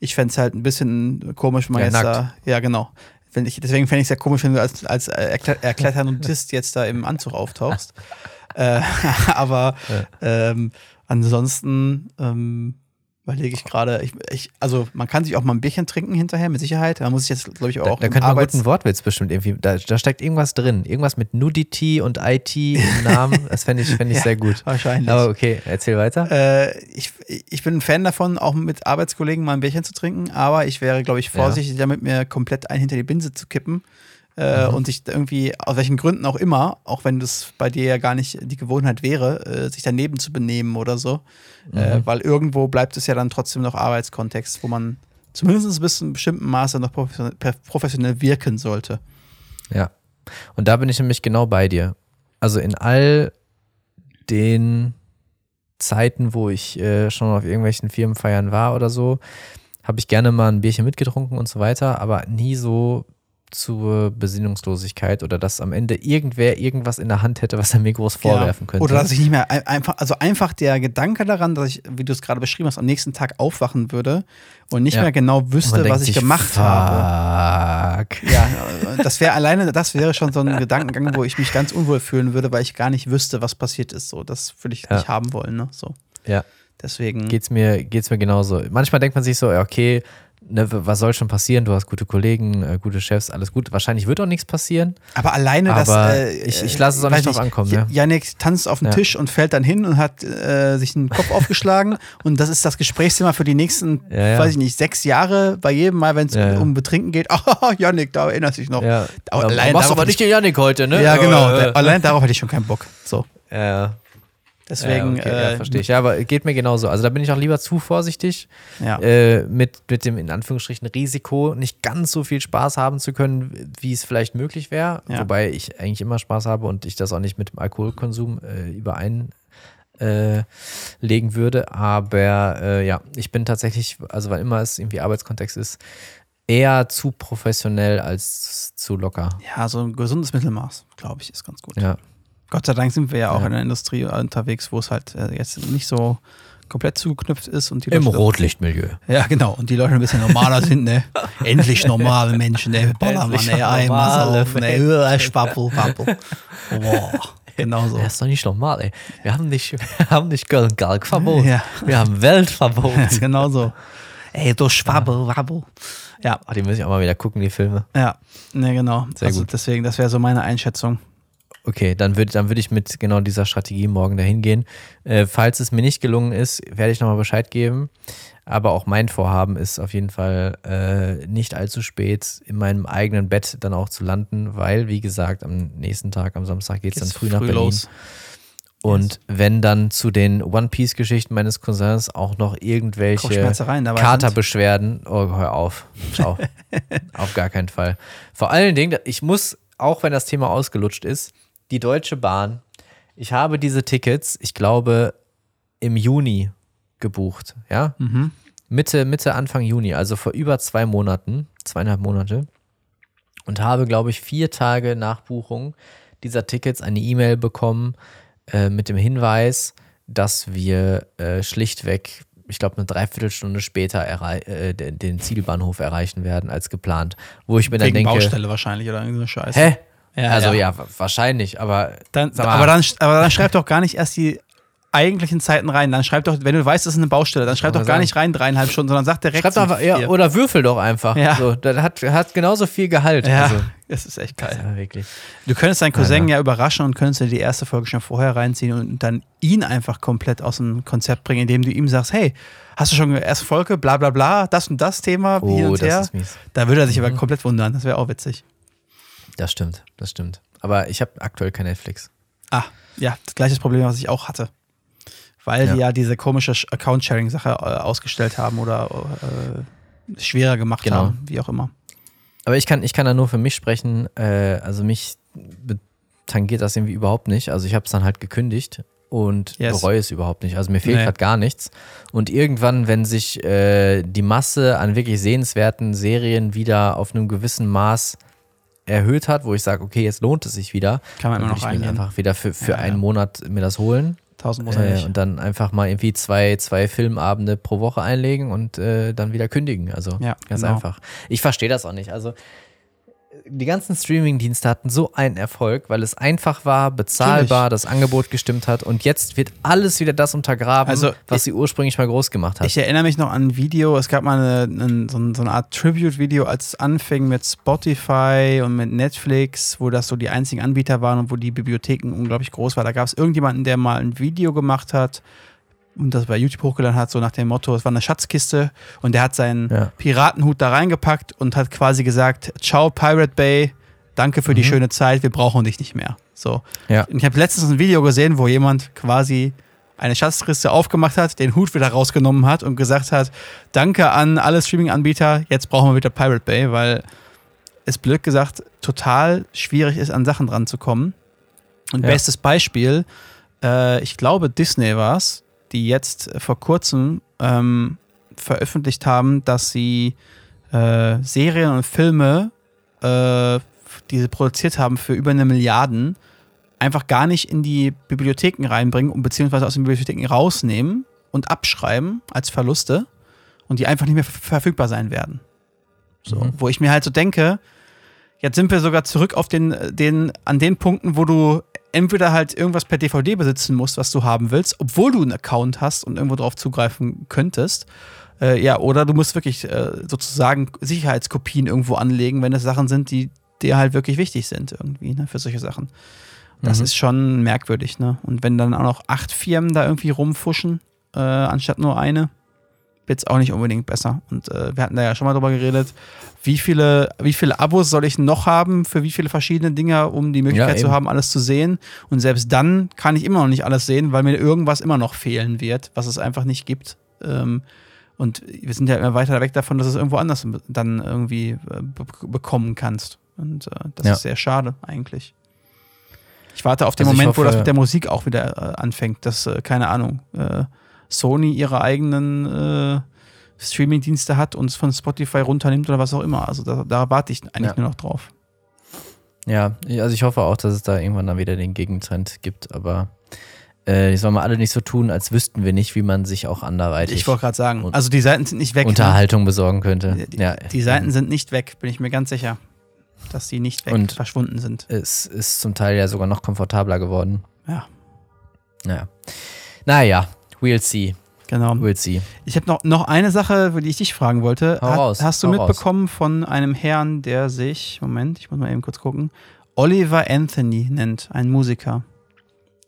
ich fände es halt ein bisschen komisch, wenn man Ja, jetzt nackt. da. Ja, genau. Wenn ich, deswegen fände ich es ja komisch, wenn du als, als äh, Erkletternudist jetzt da im Anzug auftauchst. äh, aber ähm, ansonsten ähm, überlege ich gerade, ich, ich, also man kann sich auch mal ein Bierchen trinken hinterher, mit Sicherheit. Da muss ich jetzt, glaube ich, Da, auch da im könnte man guten Wortwitz bestimmt irgendwie. Da, da steckt irgendwas drin. Irgendwas mit Nudity und IT im Namen. Das fände ich, fänd ich Ja, sehr gut. Wahrscheinlich. Aber okay, erzähl weiter. Äh, ich, ich bin ein Fan davon, auch mit Arbeitskollegen mal ein Bierchen zu trinken, aber ich wäre, glaube ich, vorsichtig damit, mir komplett ein hinter die Binse zu kippen. Äh, Mhm. Und sich irgendwie, aus welchen Gründen auch immer, auch wenn das bei dir ja gar nicht die Gewohnheit wäre, äh, sich daneben zu benehmen oder so. Äh, Mhm. weil irgendwo bleibt es ja dann trotzdem noch Arbeitskontext, wo man zumindest bis zu einem bestimmten Maße noch professionell, professionell wirken sollte. Ja. Und da bin ich nämlich genau bei dir. also in all den Zeiten, wo ich äh, schon auf irgendwelchen Firmenfeiern war oder so, habe ich gerne mal ein Bierchen mitgetrunken und so weiter, aber nie so zur Besinnungslosigkeit oder dass am Ende irgendwer irgendwas in der Hand hätte, was er mir groß vorwerfen könnte. Oder dass ich nicht mehr ein- einfach, also einfach der Gedanke daran, dass ich, wie du es gerade beschrieben hast, am nächsten Tag aufwachen würde und nicht Ja. mehr genau wüsste, was ich sich, gemacht habe. Fuck. Ja, das wäre alleine, das wäre schon so ein Gedankengang, wo ich mich ganz unwohl fühlen würde, weil ich gar nicht wüsste, was passiert ist. So, das würde ich Ja. nicht haben wollen, ne? So. Ja. Deswegen. Geht's mir, geht's mir genauso. Manchmal denkt man sich so, ja, okay, ne, was soll schon passieren? Du hast gute Kollegen, äh, gute Chefs, alles gut. Wahrscheinlich wird auch nichts passieren. Aber alleine das. Aber Äh, ich- ich lasse es auch nicht drauf ankommen, ne? Janik tanzt auf den Ja. Tisch und fällt dann hin und hat äh, sich den Kopf aufgeschlagen. Und das ist das Gesprächsthema für die nächsten, Ja, ja. weiß ich nicht, sechs Jahre. Bei jedem Mal, wenn es Ja, ja. um Betrinken geht. Ah, Janik, da erinnert sich noch. Ja. Aber Ja, allein machst aber nicht den Janik heute, ne? Ja, genau. Allein darauf hätte ich schon keinen Bock. So. Ja, Deswegen. ja, okay, ja, äh, verstehe ich. Ja, aber geht mir genauso. Also da bin ich auch lieber zu vorsichtig, Ja. äh, mit, mit dem in Anführungsstrichen Risiko, nicht ganz so viel Spaß haben zu können, wie es vielleicht möglich wäre. Ja. Wobei ich eigentlich immer Spaß habe und ich das auch nicht mit dem Alkoholkonsum äh, überein äh, legen würde. Aber äh, ja, ich bin tatsächlich, also wann immer es irgendwie Arbeitskontext ist, eher zu professionell als zu locker. ja, so ein gesundes Mittelmaß, glaube ich, ist ganz gut. Ja. Gott sei Dank sind wir ja auch Ja. in der Industrie unterwegs, wo es halt äh, jetzt nicht so komplett zugeknüpft ist und die Im Leute- Rotlichtmilieu. Ja, genau. Und die Leute ein bisschen normaler sind, ne? Endlich normale Menschen, ne? Ballermann, ne? Einmal normale auf, ne? Schwappel, wappel. Boah. Genau so. Das ist doch nicht normal, ey. Wir haben nicht, wir haben nicht Köln-Kalk verboten. Ja. Wir haben Weltverbot. genau so. Ey, du Schwabbel, wabbel. Ja, Oh, die muss ich auch mal wieder gucken, die Filme. ja. Ne, genau. Sehr also gut. deswegen, das wäre so meine Einschätzung. Okay, dann würde dann würd ich mit genau dieser Strategie morgen dahin gehen. Äh, falls es mir nicht gelungen ist, werde ich nochmal Bescheid geben. Aber auch mein Vorhaben ist auf jeden Fall äh, nicht allzu spät in meinem eigenen Bett dann auch zu landen, weil, wie gesagt, am nächsten Tag, am Samstag geht es dann Geht's früh nach Berlin. Und wenn dann zu den One Piece-Geschichten meines Cousins auch noch irgendwelche Katerbeschwerden, oh, hör auf. Ciao. auf gar keinen Fall. Vor allen Dingen, ich muss, auch wenn das Thema ausgelutscht ist, die Deutsche Bahn, ich habe diese Tickets, ich glaube, im Juni gebucht, ja? Mhm. Mitte, Mitte, Anfang Juni, also vor über zwei Monaten, zweieinhalb Monate. Und habe, glaube ich, vier Tage nach Buchung dieser Tickets eine E-Mail bekommen äh, mit dem Hinweis, dass wir äh, schlichtweg, ich glaube, eine Dreiviertelstunde später errei- äh, den, Zielbahnhof erreichen werden als geplant. Wo ich mir dann Wegen denke, Baustelle wahrscheinlich oder irgendeine Scheiße. hä? Ja, also ja. ja, wa- wahrscheinlich, aber Dann, aber, dann, aber dann schreib doch gar nicht erst die eigentlichen Zeiten rein. Dann schreib doch, wenn du weißt, es ist eine Baustelle, dann schreib doch gar sagen? nicht rein dreieinhalb Stunden, sondern sag direkt. schreib doch ja, oder würfel doch einfach. Ja. So, das hat, hat genauso viel Gehalt. Ja, Also, das ist echt geil. ja, wirklich. Du könntest deinen Cousin Ja, ja überraschen und könntest dir die erste Folge schon vorher reinziehen und dann ihn einfach komplett aus dem Konzept bringen, indem du ihm sagst, hey, hast du schon erste Folge, bla bla bla, das und das Thema, Oh, und her. das ist mies. Da würde er sich aber komplett wundern, das wäre auch witzig. Das stimmt, das stimmt. Aber ich habe aktuell kein Netflix. Ah, ja, das gleiche Problem, was ich auch hatte. Weil Ja. die ja diese komische Sch- Account-Sharing-Sache äh, ausgestellt haben oder äh, schwerer gemacht Genau. haben, wie auch immer. Aber ich kann, ich kann da nur für mich sprechen. Äh, also mich tangiert das irgendwie überhaupt nicht. Also ich habe es dann halt gekündigt und Yes. bereue es überhaupt nicht. Also mir fehlt Nee. gerade gar nichts. Und irgendwann, wenn sich äh, die Masse an wirklich sehenswerten Serien wieder auf einem gewissen Maß erhöht hat, wo ich sage, okay, jetzt lohnt es sich wieder, Kann man immer noch ich mir reingehen. einfach wieder für, für Ja, einen ja. Monat mir das holen. Äh, Tausendprozentig. und dann einfach mal irgendwie zwei, zwei Filmabende pro Woche einlegen und äh, dann wieder kündigen. Also Ja, ganz genau. einfach. Ich verstehe das auch nicht. Also die ganzen Streaming-Dienste hatten so einen Erfolg, weil es einfach war, bezahlbar, das Angebot gestimmt hat und jetzt wird alles wieder das untergraben, Also, was sie ursprünglich mal groß gemacht hat. Ich erinnere mich noch an ein Video, es gab mal eine, ein- so, ein- so eine Art Tribute-Video, als es anfing mit Spotify und mit Netflix, wo das so die einzigen Anbieter waren und wo die Bibliotheken unglaublich groß waren. Da gab es irgendjemanden, der mal ein Video gemacht hat und das bei YouTube hochgeladen hat, so nach dem Motto, es war eine Schatzkiste und der hat seinen Ja. Piratenhut da reingepackt und hat quasi gesagt, ciao Pirate Bay, danke für die schöne Zeit, wir brauchen dich nicht mehr. So. Ja. Und ich habe letztens ein Video gesehen, wo jemand quasi eine Schatzkiste aufgemacht hat, den Hut wieder rausgenommen hat und gesagt hat, danke an alle Streaming-Anbieter, jetzt brauchen wir wieder Pirate Bay, weil es blöd gesagt total schwierig ist, an Sachen dran zu kommen. Und Ja. bestes Beispiel, äh, ich glaube, Disney war es, die jetzt vor kurzem ähm, veröffentlicht haben, dass sie äh, Serien und Filme, äh, die sie produziert haben für über eine Milliarden, einfach gar nicht in die Bibliotheken reinbringen und beziehungsweise aus den Bibliotheken rausnehmen und abschreiben als Verluste und die einfach nicht mehr ver- verfügbar sein werden. So, Mhm. wo ich mir halt so denke, jetzt sind wir sogar zurück auf den, den, an den Punkten, wo du entweder halt irgendwas per DVD besitzen musst, was du haben willst, obwohl du einen Account hast und irgendwo drauf zugreifen könntest. Äh, ja, oder du musst wirklich äh, sozusagen Sicherheitskopien irgendwo anlegen, wenn es Sachen sind, die dir halt wirklich wichtig sind, irgendwie, ne, für solche Sachen. Das Mhm. ist schon merkwürdig, ne? Und wenn dann auch noch acht Firmen da irgendwie rumfuschen, äh, anstatt nur eine, wird es auch nicht unbedingt besser. Und äh, wir hatten da ja schon mal drüber geredet, wie viele, wie viele Abos soll ich noch haben für wie viele verschiedene Dinge, um die Möglichkeit Ja, zu haben, alles zu sehen. Und selbst dann kann ich immer noch nicht alles sehen, weil mir irgendwas immer noch fehlen wird, was es einfach nicht gibt. Ähm, und wir sind ja immer weiter weg davon, dass es irgendwo anders dann irgendwie äh, be bekommen kannst. Und äh, das Ja. ist sehr schade eigentlich. Ich warte auf den Also Moment, wo das hoffe- mit der Musik auch wieder äh, anfängt, dass, äh, keine Ahnung, äh, Sony ihre eigenen äh, Streaming-Dienste hat und es von Spotify runternimmt oder was auch immer. Also da, da warte ich eigentlich Ja. nur noch drauf. Ja, also ich hoffe auch, dass es da irgendwann dann wieder den Gegentrend gibt, aber äh, die sollen wir alle nicht so tun, als wüssten wir nicht, wie man sich auch anderweitig Ich wollte gerade sagen, also die Seiten sind nicht weg. ne? Unterhaltung besorgen könnte. Die, ja, die Seiten sind nicht weg, bin ich mir ganz sicher, dass die nicht weg Und- verschwunden sind. es ist zum Teil ja sogar noch komfortabler geworden. Ja, Naja. Naja, we'll see. genau. We'll see. Ich habe noch, noch eine Sache, die ich dich fragen wollte. Hau Ha- raus, hast du mitbekommen von einem Herrn, der sich, Moment, ich muss mal eben kurz gucken, Oliver Anthony nennt, ein Musiker.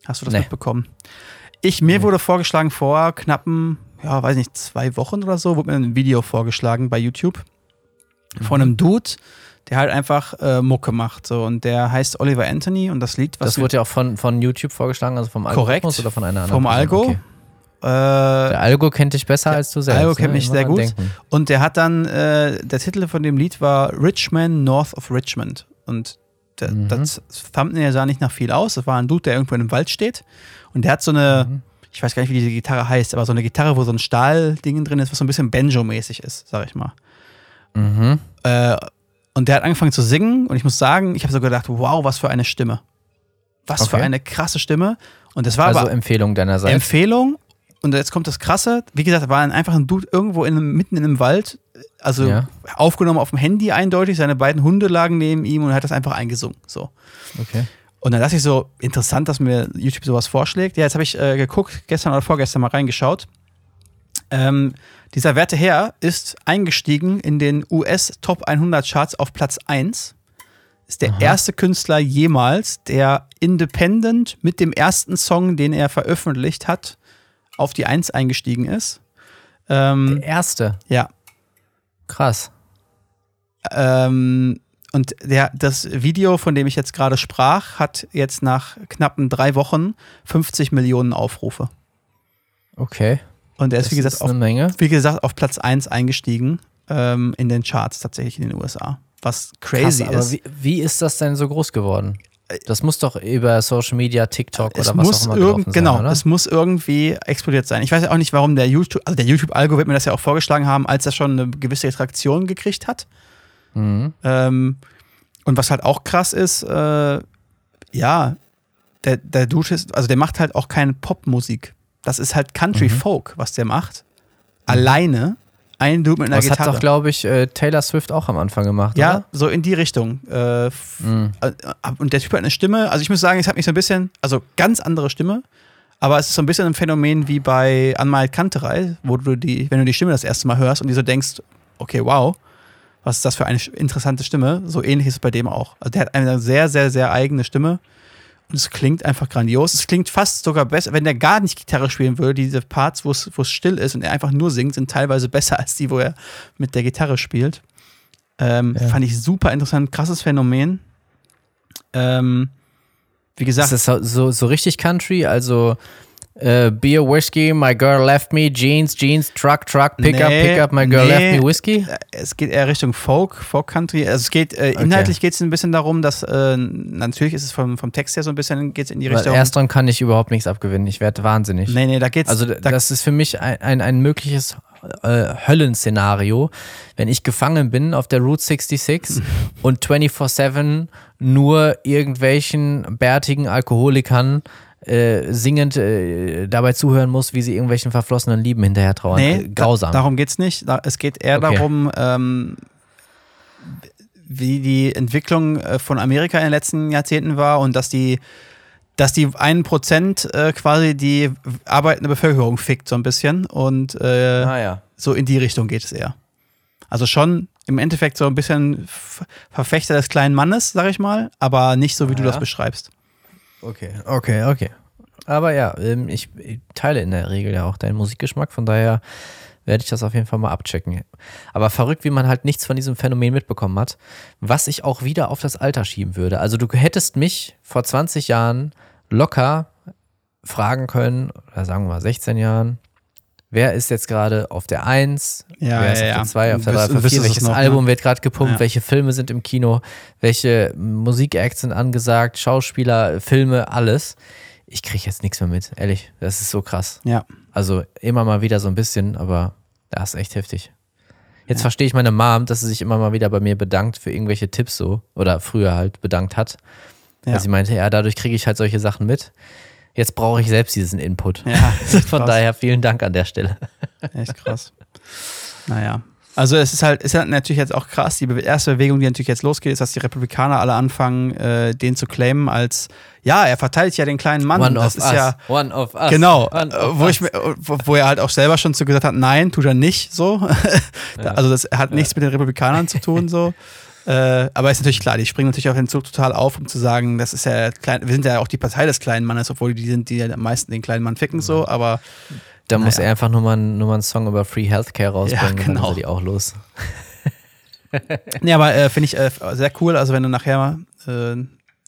Hast du das Nee. mitbekommen? Ich, mir Nee. wurde vorgeschlagen vor knappen, ja, weiß nicht, zwei Wochen oder so, wurde mir ein Video vorgeschlagen bei YouTube von Mhm. einem Dude, der halt einfach äh, Mucke macht. So, und der heißt Oliver Anthony und das Lied, was Das wurde ja auch von, von YouTube vorgeschlagen, also vom Korrekt. Algorithmus oder von einer anderen vom? Algo. Okay. Äh, Der Algo kennt dich besser als du selbst. Algo kennt ne? mich sehr gut. denken. Und der hat dann, äh, der Titel von dem Lied war Richmond North of Richmond. Und der, Mhm. das Thumbnail sah nicht nach viel aus. Das war ein Dude, der irgendwo in einem Wald steht. Und der hat so eine, Mhm. ich weiß gar nicht, wie diese Gitarre heißt, aber so eine Gitarre, wo so ein Stahlding drin ist, was so ein bisschen Banjo-mäßig ist, sag ich mal. Mhm. Äh, und der hat angefangen zu singen und ich muss sagen, ich habe so gedacht, wow, was für eine Stimme. Was für Okay. eine krasse Stimme. Und das war Also aber Empfehlung deinerseits. Empfehlung. Und jetzt kommt das Krasse. Wie gesagt, war ein einfach ein Dude irgendwo in, einem- mitten in einem Wald. Also Ja. aufgenommen auf dem Handy eindeutig. Seine beiden Hunde lagen neben ihm und er hat das einfach eingesungen. So. okay. Und dann dachte ich so, interessant, dass mir YouTube sowas vorschlägt. Ja, jetzt habe ich äh, geguckt, gestern oder vorgestern mal reingeschaut. Ähm, dieser werte Herr ist eingestiegen in den US Top 100 Charts auf Platz 1. Ist der Aha. erste Künstler jemals, der independent mit dem ersten Song, den er veröffentlicht hat, auf die 1 eingestiegen ist. Ähm, Der erste. ja. Krass. Ähm, und der, das Video, von dem ich jetzt gerade sprach, hat jetzt nach knappen drei Wochen 50 Millionen Aufrufe. Okay. Und er ist, Das wie gesagt, ist auf, wie gesagt, auf Platz 1 eingestiegen ähm, in den Charts tatsächlich in den USA. Was crazy Krass, aber ist. wie, wie ist das denn so groß geworden? Das muss doch über Social Media, TikTok oder was muss auch immer gelaufen genau, sein, oder? es muss irgendwie explodiert sein. Ich weiß ja auch nicht, warum der YouTube, also der YouTube-Algo wird mir das ja auch vorgeschlagen haben, als er schon eine gewisse Attraktion gekriegt hat. Mhm. Ähm, und was halt auch krass ist, äh, ja, der, der Dude ist, also der macht halt auch keine Popmusik. Das ist halt Country Mhm. Folk, was der macht. Alleine. Ein Dude mit einer Das hat Gitarre. doch, glaube ich, äh, Taylor Swift auch am Anfang gemacht, ja, oder? so in die Richtung. Äh, äh, und der Typ hat eine Stimme, also ich muss sagen, es hat mich so ein bisschen, also ganz andere Stimme, aber es ist so ein bisschen ein Phänomen wie bei Anmal Kanterei, wo du die, wenn du die Stimme das erste Mal hörst und dir so denkst, okay, wow, was ist das für eine interessante Stimme, so ähnlich ist es bei dem auch. Also der hat eine sehr, sehr, sehr eigene Stimme es klingt einfach grandios. Es klingt fast sogar besser, wenn der gar nicht Gitarre spielen würde, diese Parts, wo es still ist und er einfach nur singt, sind teilweise besser als die, wo er mit der Gitarre spielt. Ähm, Ja. Fand ich super interessant, krasses Phänomen. Ähm, wie gesagt, Ist das so, so richtig Country? Also Äh, Beer, Whiskey, My Girl Left Me, Jeans, Jeans, Truck, Truck, Pick Up, Nee, Pick Up, My Girl nee. Left Me, Whiskey? Es geht eher Richtung Folk, Folk Country. Also es geht, äh, inhaltlich geht es ein bisschen darum, dass äh, natürlich ist es vom, vom Text her so ein bisschen geht's in die Weil Richtung. ersteren kann ich überhaupt nichts abgewinnen. Ich werde wahnsinnig. nee, nee, da geht's. Also da, das ist für mich ein, ein, ein mögliches äh, Höllenszenario, wenn ich gefangen bin auf der Route 66 und 24-7 nur irgendwelchen bärtigen Alkoholikern äh, singend äh, dabei zuhören muss, wie sie irgendwelchen verflossenen Lieben hinterher trauern. nee, äh, grausam. Da, darum geht's nicht. Da, es geht eher Okay. darum, ähm, wie die Entwicklung äh, von Amerika in den letzten Jahrzehnten war und dass die dass die 1% äh, quasi die arbeitende Bevölkerung fickt so ein bisschen und äh, ah ja. so in die Richtung geht es eher. Also schon im Endeffekt so ein bisschen Verfechter des kleinen Mannes, sag ich mal, aber nicht so, wie du Ja. das beschreibst. Okay, okay, okay. Aber ja, ähm, ich, teile in der Regel ja auch deinen Musikgeschmack, von daher werde ich das auf jeden Fall mal abchecken. Aber verrückt, wie man halt nichts von diesem Phänomen mitbekommen hat, was ich auch wieder auf das Alter schieben würde. Also du hättest mich vor 20 Jahren locker fragen können, oder sagen wir mal 16 Jahren, wer ist jetzt gerade auf der 1, Ja, wer ist ja, auf ja. der 2, auf der Du 3, wüs- auf der wüsstest 4, es welches noch, ne? Album wird gerade gepumpt, Ja. welche Filme sind im Kino, welche Musikacts sind angesagt, Schauspieler, Filme, alles. Ich kriege jetzt nichts mehr mit, ehrlich. Das ist so krass. Ja. Also immer mal wieder so ein bisschen, aber das ist echt heftig. Jetzt verstehe ich meine Mom, dass sie sich immer mal wieder bei mir bedankt für irgendwelche Tipps so oder früher halt bedankt hat. Ja. Weil sie meinte, ja, dadurch kriege ich halt solche Sachen mit. Jetzt brauche ich selbst diesen Input. Ja, Von krass. daher vielen Dank an der Stelle. Echt krass. naja. Also es ist halt, ist halt natürlich jetzt auch krass, die erste Bewegung, die natürlich jetzt losgeht, ist, dass die Republikaner alle anfangen, äh, den zu claimen als, ja, er verteidigt ja den kleinen Mann. One das of ist us. ja, One of us. Genau, One äh, wo, ich, mir- wo, wo er halt auch selber schon zu gesagt hat, nein, tut er nicht so. Also das hat nichts mit den Republikanern zu tun so. Äh, aber ist natürlich klar, die springen natürlich auf den Zug total auf, um zu sagen, das ist ja klein, wir sind ja auch die Partei des kleinen Mannes, obwohl die sind, die am meisten den kleinen Mann ficken so, aber Da muss naja. er einfach nur mal, nur mal einen Song über Free Healthcare rausbringen, Ja, dann genau. ist er die auch los. nee, aber äh, finde ich äh, sehr cool, also wenn du nachher äh,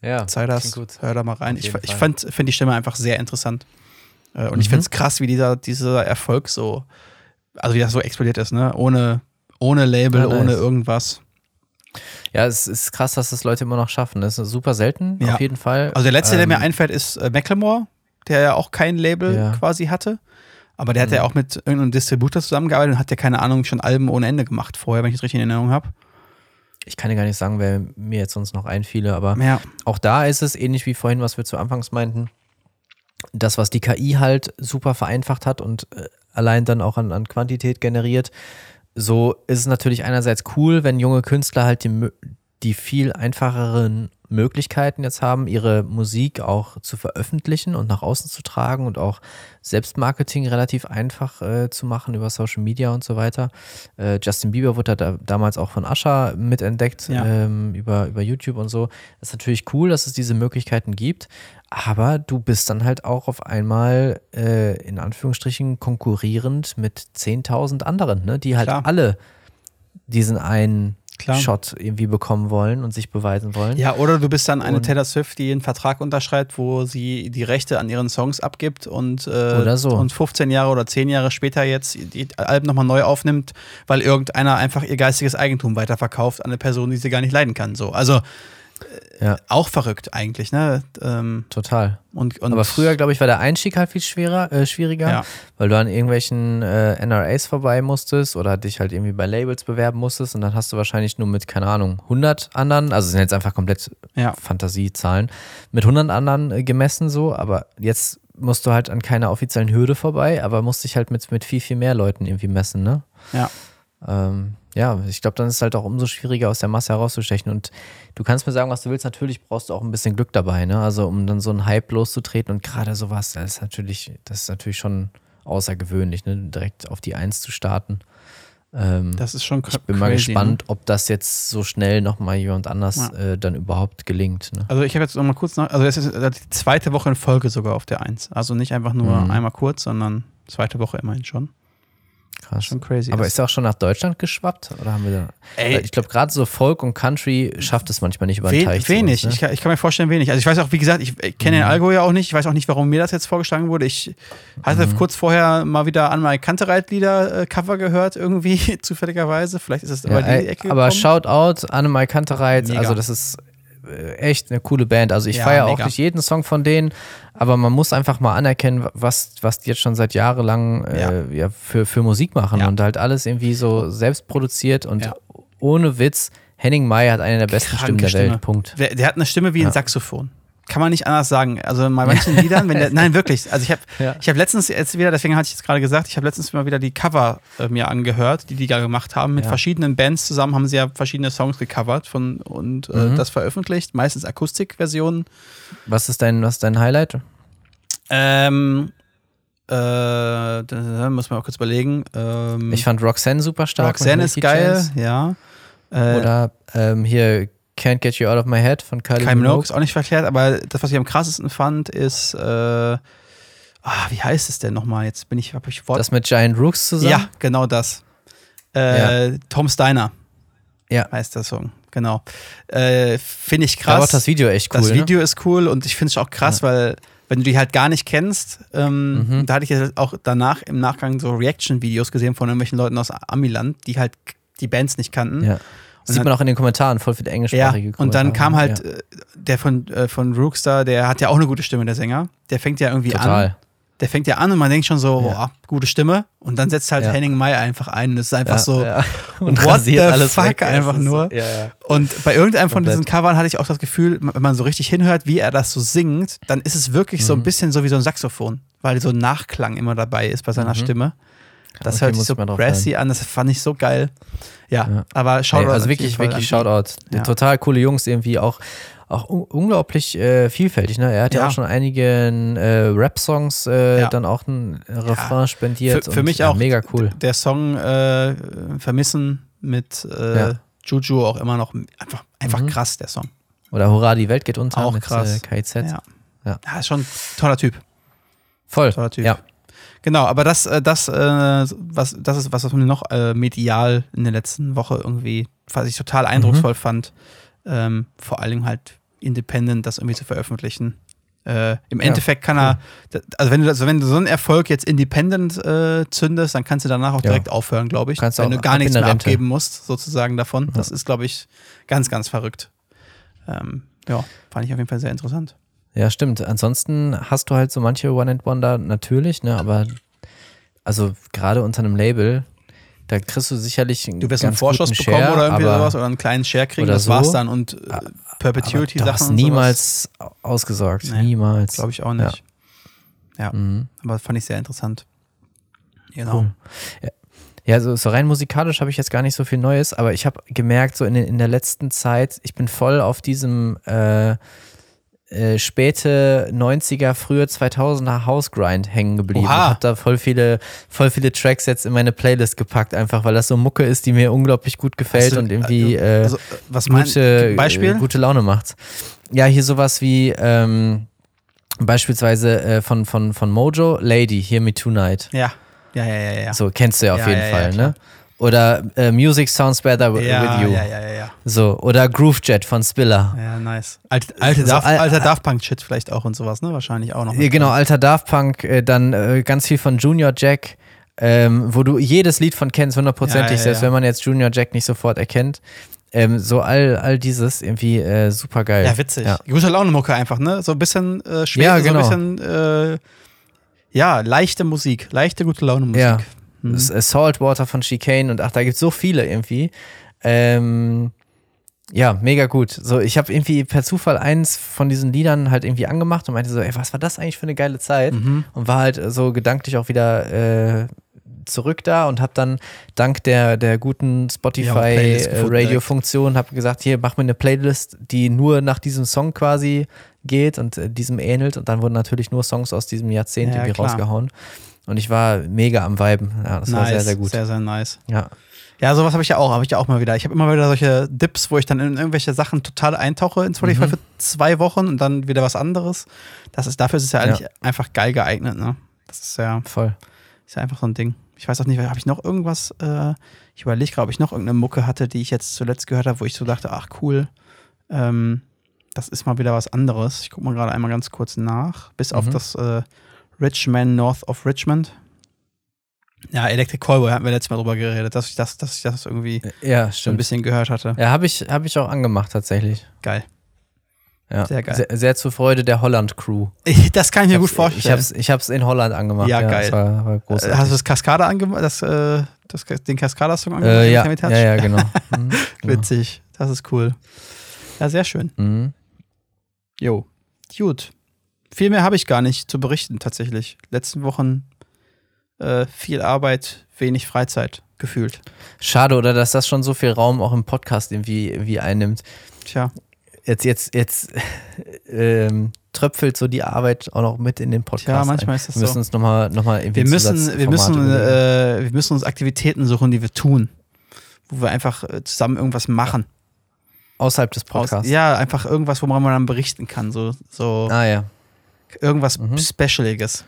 Ja, Zeit hast, hör da mal rein. Ich, ich fand finde die Stimme einfach sehr interessant. Äh, und ich Mhm. finde es krass, wie dieser, dieser Erfolg so, also wie das so explodiert ist, ne? Ohne, ohne Label, Ja, nice. ohne irgendwas. Ja, es ist krass, dass das Leute immer noch schaffen. Das ist super selten, Ja. auf jeden Fall. Also der letzte, der Ähm, mir einfällt, ist äh, Macklemore, der ja auch kein Label Ja. quasi hatte. Aber der hat Mhm. ja auch mit irgendeinem Distributor zusammengearbeitet und hat ja keine Ahnung, schon Alben ohne Ende gemacht vorher, wenn ich das richtig in Erinnerung habe. Ich kann dir gar nicht sagen, wer mir jetzt sonst noch einfiele, aber Ja, auch da ist es ähnlich wie vorhin, was wir zu Anfangs meinten. Das, was die KI halt super vereinfacht hat und äh, allein dann auch an, an Quantität generiert, so ist es natürlich einerseits cool, wenn junge Künstler halt die, die viel einfacheren Möglichkeiten jetzt haben, ihre Musik auch zu veröffentlichen und nach außen zu tragen und auch Selbstmarketing relativ einfach äh, zu machen über Social Media und so weiter. Äh, Justin Bieber wurde da damals auch von Asha mitentdeckt Ja. ähm, über, über YouTube und so. Das ist natürlich cool, dass es diese Möglichkeiten gibt, aber du bist dann halt auch auf einmal äh, in Anführungsstrichen konkurrierend mit 10.000 anderen, ne? die halt Klar. alle diesen einen Klar. Shot irgendwie bekommen wollen und sich beweisen wollen. Ja, oder du bist dann eine Und- Taylor Swift, die einen Vertrag unterschreibt, wo sie die Rechte an ihren Songs abgibt und, äh, Oder so. und 15 Jahre oder 10 Jahre später jetzt die Alben nochmal neu aufnimmt, weil irgendeiner einfach ihr geistiges Eigentum weiterverkauft an eine Person, die sie gar nicht leiden kann. So. Also Ja. auch verrückt eigentlich, ne? Ähm, Total. und, und Aber früher, glaube ich, war der Einstieg halt viel schwerer, äh, schwieriger, Ja. weil du an irgendwelchen äh, NRAs vorbei musstest oder dich halt irgendwie bei Labels bewerben musstest und dann hast du wahrscheinlich nur mit, keine Ahnung, 100 anderen, also sind jetzt einfach komplett Ja. Fantasiezahlen, mit 100 anderen äh, gemessen so, aber jetzt musst du halt an keiner offiziellen Hürde vorbei, aber musst dich halt mit, mit viel, viel mehr Leuten irgendwie messen, ne? Ja. Ähm, ja, ich glaube, dann ist es halt auch umso schwieriger, aus der Masse herauszustechen. Und du kannst mir sagen, was du willst. Natürlich brauchst du auch ein bisschen Glück dabei, ne? Also, um dann so einen Hype loszutreten und gerade sowas, das ist natürlich, das ist natürlich schon außergewöhnlich, ne? Direkt auf die Eins zu starten. Ähm, Das ist schon ich bin mal crazy, gespannt, ob das jetzt so schnell nochmal jemand anders Ja. äh, dann überhaupt gelingt. Ne? Also ich habe jetzt noch mal kurz nach, also es ist äh, die zweite Woche in Folge sogar auf der 1. Also nicht einfach nur Mhm. einmal kurz, sondern zweite Woche immerhin schon. Krass. Schon crazy. Aber ist. er auch schon nach Deutschland geschwappt? Oder haben wir da. Ey. Ich glaube, gerade so Folk und Country schafft es manchmal nicht über den Teich. zu wenig. uns, ich, ne? kann, ich kann mir vorstellen, wenig. Also ich weiß auch, wie gesagt, ich, ich kenne den Algo ja auch nicht. Ich weiß auch nicht, warum mir das jetzt vorgeschlagen wurde. Ich hatte kurz vorher mal wieder an meine Kantereit-Lieder äh, Cover gehört, irgendwie zufälligerweise. Vielleicht ist es Ja, über die Ecke aber gekommen. Shoutout Annemai Kantereit, also das ist echt eine coole Band. Also ich Ja, feiere auch nicht jeden Song von denen, aber man muss einfach mal anerkennen, was, was die jetzt schon seit jahrelang äh, ja. für, für Musik machen Ja. und halt alles irgendwie so selbst produziert und Ja. ohne Witz, Henning May hat eine der besten Stimmen Kranke der Stimme. Welt. Punkt. Der, der hat eine Stimme wie ein Ja. Saxophon. Kann man nicht anders sagen. Also bei manchen Liedern, wenn der, nein, wirklich. Also ich habe Ja. ich hab letztens jetzt wieder, deswegen hatte ich jetzt gerade gesagt, ich habe letztens mal wieder die Cover äh, mir angehört, die die da gemacht haben. Mit Ja. verschiedenen Bands zusammen haben sie ja verschiedene Songs gecovert von, und äh, Mhm. das veröffentlicht. Meistens Akustikversionen. Was ist dein, was ist dein Highlight? Ähm, äh, da muss man mal kurz überlegen. Ähm, Ich fand Roxanne super stark. Roxanne ist geil, Chance. ja. Äh, Oder ähm, hier Can't Get You Out of My Head von Kylie Kylie Minogue ist auch nicht verkehrt, aber das, was ich am krassesten fand, ist, äh, ah, wie heißt es denn nochmal? Jetzt bin ich, hab ich Wort. Das mit Giant Rooks zusammen. ja, genau das. Äh, Tom Steiner Ja. heißt der Song, genau. Äh, finde ich Da war krass. das Video echt cool. Das ne? Video ist cool und ich finde es auch krass, weil wenn du die halt gar nicht kennst, ähm, Mhm. da hatte ich jetzt auch danach im Nachgang so Reaction-Videos gesehen von irgendwelchen Leuten aus Amiland, die halt die Bands nicht kannten. Ja. Sieht dann- man auch in den Kommentaren, voll viele Ja, englischsprachige und dann kam halt äh, der von, äh, von Rookstar, der hat ja auch eine gute Stimme, der Sänger. Der fängt ja irgendwie ja, an. total. Der fängt ja an und man denkt schon so, Ja. boah, gute Stimme. Und dann setzt halt Ja. Henning May einfach ein. Und es ist einfach Ja, so. ja. Und what the alles fuck weg. einfach nur. So, ja, ja. Und bei irgendeinem von Komplett. diesen Covern hatte ich auch das Gefühl, wenn man so richtig hinhört, wie er das so singt, dann ist es wirklich Mhm. so ein bisschen so wie so ein Saxophon, weil so ein Nachklang immer dabei ist bei seiner Mhm. Stimme. Das Okay, hört sich so brassy an, das fand ich so geil. Ja, Ja. aber Shoutout. Ey, also wirklich, wirklich. Shoutout. Ja. Total coole Jungs, irgendwie auch, auch un unglaublich äh, vielfältig. Ne? Er hat ja, Ja. auch schon einige äh, Rap-Songs äh, dann auch ein Refrain spendiert. Für, für mich auch mega cool. der Song äh, Vermissen mit äh. Juju auch immer noch einfach, einfach Mhm. krass, der Song. Oder Hurra, die Welt geht unter Auch mit krass. Äh, KIZ. Ja. Ja. ja, ist schon ein toller Typ. Voll. Toller Typ. Ja. Genau, aber das, äh, das, äh, was, das ist was, was mir noch äh, medial in der letzten Woche irgendwie, was ich total eindrucksvoll fand, ähm, vor allem halt independent das irgendwie zu veröffentlichen. Äh, Im Ja, Endeffekt kann er, d- also wenn du, also wenn du so einen Erfolg jetzt independent äh, zündest, dann kannst du danach auch Ja. direkt aufhören, glaube ich. Kannst wenn du gar nichts mehr Rente. abgeben musst, sozusagen davon. Das ist, glaube ich, ganz, ganz verrückt. Ähm, ja, fand ich auf jeden Fall sehr interessant. Ja, stimmt. Ansonsten hast du halt so manche One-and-Wonder natürlich, ne? aber also gerade unter einem Label, da kriegst du sicherlich einen Du wirst einen Vorschuss bekommen Share, oder irgendwie sowas oder einen kleinen Share kriegen, oder das war's so. dann und äh, aber Perpetuity-Sachen. du hast niemals ausgesorgt. Nee, niemals. Glaube ich auch nicht. Ja, Mhm. aber fand ich sehr interessant. Genau. Cool. Ja, ja so, so rein musikalisch habe ich jetzt gar nicht so viel Neues, aber ich habe gemerkt, so in, in der letzten Zeit, ich bin voll auf diesem äh, äh, späte 90er, frühe 2000er House-Grind hängen geblieben. Oha. Ich habe da voll viele, voll viele Tracks jetzt in meine Playlist gepackt, einfach weil das so Mucke ist, die mir unglaublich gut gefällt du- und irgendwie äh, Also, äh, was meinst gute? Beispiel? äh, gute Laune macht. Ja, hier sowas wie ähm, beispielsweise äh, von, von, von Mojo, Lady, Hear Me Tonight. Ja. Ja, ja, ja, ja. So, kennst du ja auf Ja, jeden ja, Fall, ne? Oder äh, Music Sounds Better with, ja, with You. ja, ja, ja, ja. So, oder Groove Jet von Spiller. Ja, nice. Alte, alte, So, Daft, al- alter Daft Punk-Shit vielleicht auch und sowas, ne? Wahrscheinlich auch noch. Ja, genau, alter Daft Punk, äh, dann äh, ganz viel von Junior Jack, ähm, wo du jedes Lied von kennst, hundertprozentig, Ja, ja, selbst wenn man jetzt Junior Jack nicht sofort erkennt. Ähm, so all, all dieses irgendwie äh, super geil. Ja, witzig. Ja. Gute Laune-Mucke einfach, ne? So ein bisschen äh, schwer, Ja, genau. so ein bisschen, äh, ja, leichte Musik. Leichte, gute Laune-Musik. Ja. Mhm. Äh, Saltwater von Chicane und ach, da gibt es so viele irgendwie. Ähm, ja, mega gut. So, ich habe irgendwie per Zufall eins von diesen Liedern halt irgendwie angemacht und meinte so, ey, was war das eigentlich für eine geile Zeit? Mhm. Und war halt so gedanklich auch wieder äh, zurück da und habe dann dank der, der guten Ja, Spotify-Radio-Funktion habe gesagt, hier, mach mir eine Playlist, die nur nach diesem Song quasi geht und äh, diesem ähnelt. Und dann wurden natürlich nur Songs aus diesem Jahrzehnt Ja, irgendwie klar. rausgehauen. Und ich war mega am Viben. Ja, das war nice. sehr, sehr gut. Sehr, sehr nice. Ja. Ja, sowas habe ich ja auch, habe ich ja auch mal wieder. Ich habe immer wieder solche Dips, wo ich dann in irgendwelche Sachen total eintauche in Spotify Mhm. für zwei Wochen und dann wieder was anderes. Das ist, dafür ist es ja eigentlich einfach geil geeignet, ne? Das ist ja, Voll. ist ja einfach so ein Ding. Ich weiß auch nicht, habe ich noch irgendwas, äh, ich überlege gerade, ob ich noch irgendeine Mucke hatte, die ich jetzt zuletzt gehört habe, wo ich so dachte, ach cool, ähm, das ist mal wieder was anderes. Ich gucke mal gerade einmal ganz kurz nach, bis auf Mhm. das äh, Richmond North of Richmond. Ja, Electric Callboy hatten wir letztes Mal drüber geredet, dass ich das, dass ich das irgendwie Ja, so ein bisschen gehört hatte. Ja, habe ich, hab ich auch angemacht tatsächlich. Geil. Ja. Sehr geil. Sehr, sehr zur Freude der Holland-Crew. Das kann ich mir gut Ich vorstellen. hab's, ich hab's in Holland angemacht. Ja, geil. Das war, war Äh, großartig. Hast du das Cascada angemacht, das, äh, das, den Cascada-Song angemacht? äh, ja, ja, ja, genau. Mhm, genau. Witzig. Das ist cool. Ja, sehr schön. Mhm. Jo. Gut. Viel mehr habe ich gar nicht zu berichten, tatsächlich. Letzten Wochen äh, viel Arbeit, wenig Freizeit gefühlt. Schade, oder dass das schon so viel Raum auch im Podcast irgendwie, irgendwie einnimmt. Tja, Jetzt, jetzt, jetzt ähm, tröpfelt so die Arbeit auch noch mit in den Podcast. Tja, manchmal ein. ist das Wir müssen so. uns nochmal noch mal irgendwie wir müssen, wir müssen, äh, wir müssen uns Aktivitäten suchen, die wir tun. Wo wir einfach äh, zusammen irgendwas machen. Außerhalb des Aus, Podcasts. ja, einfach irgendwas, worüber man dann berichten kann. So, so Ah ja. Irgendwas Mhm. Specialiges.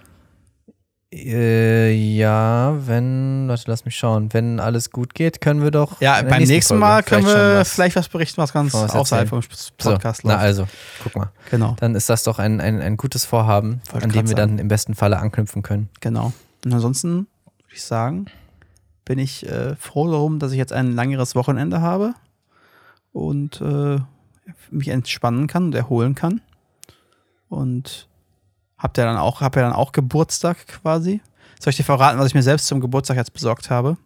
Äh, ja, wenn, warte, lass mich schauen. Wenn alles gut geht, können wir doch. Ja, beim nächsten Folge Mal können wir was- vielleicht was berichten, was ganz was außerhalb vom Podcast so, Na läuft. also, guck mal. Genau, Dann ist das doch ein, ein, ein gutes Vorhaben, Wollte an dem wir dann im besten Falle anknüpfen können. genau. Und ansonsten würde ich sagen, bin ich äh, froh darum, dass ich jetzt ein längeres Wochenende habe und äh, mich entspannen kann und erholen kann. Und habt ihr dann auch, hab ja dann auch Geburtstag quasi. Soll ich dir verraten, was ich mir selbst zum Geburtstag jetzt besorgt habe?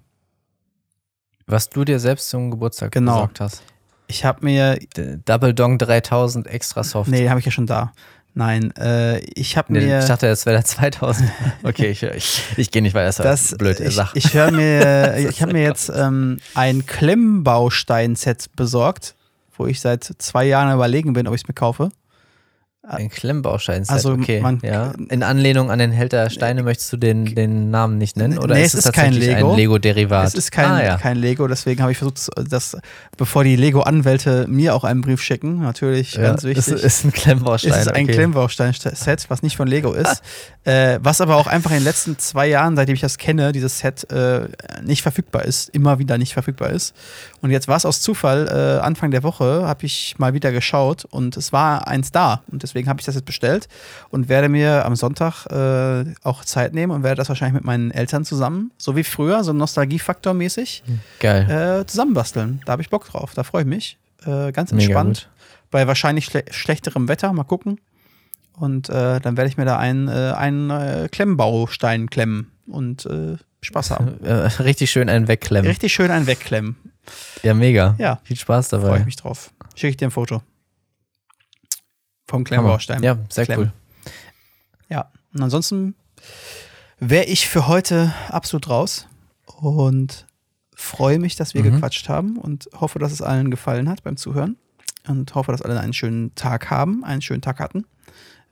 Was du dir selbst zum Geburtstag Genau. besorgt hast. Ich habe mir, D- Double Dong 3000 extra soft. nee, habe ich ja schon da. Nein, äh, ich habe Nee, mir ich dachte, das wäre der 2000. Okay, ich, ich, ich gehe nicht weiter. Das, das, blöd. ich, Sach. ich höre mir, ich habe mir jetzt ähm, ein Klemmbaustein-Set besorgt, wo ich seit zwei Jahren überlegen bin, ob ich es mir kaufe. Ein Klemmbaustein. Also okay. man- ja. In Anlehnung an den Held der Steine möchtest du den, den Namen nicht nennen? Oder Nee, ist es ist kein Lego. ein Lego-Derivat? Es ist kein, ah, ja. kein Lego, deswegen habe ich versucht, das, bevor die Lego-Anwälte mir auch einen Brief schicken, natürlich ja, ganz wichtig. Es ist ein Klemmbaustein. Es ist ein okay. Klemmbaustein-Set, was nicht von Lego ist. äh, was aber auch einfach in den letzten zwei Jahren, seitdem ich das kenne, dieses Set äh, nicht verfügbar ist, immer wieder nicht verfügbar ist. Und jetzt war es aus Zufall, äh, Anfang der Woche habe ich mal wieder geschaut und es war eins da. Und deswegen habe ich das jetzt bestellt und werde mir am Sonntag äh, auch Zeit nehmen und werde das wahrscheinlich mit meinen Eltern zusammen, so wie früher, so Nostalgiefaktor mäßig, Geil. äh, zusammenbasteln. Da habe ich Bock drauf, da freue ich mich. Äh, ganz entspannt bei wahrscheinlich schle schlechterem Wetter. Mal gucken. Und äh, dann werde ich mir da einen, äh, einen äh, Klemmbaustein klemmen und äh, Spaß haben. Äh, richtig schön einen wegklemmen. Richtig schön einen wegklemmen. Ja, mega. Ja. Viel Spaß Freue dabei. ich mich drauf. Schicke ich dir ein Foto. Vom Hammer. Klemmbaustein. Ja, sehr Klemmen. cool. Ja. Und ansonsten wäre ich für heute absolut raus und freue mich, dass wir Mhm. gequatscht haben und hoffe, dass es allen gefallen hat beim Zuhören und hoffe, dass alle einen schönen Tag haben, einen schönen Tag hatten,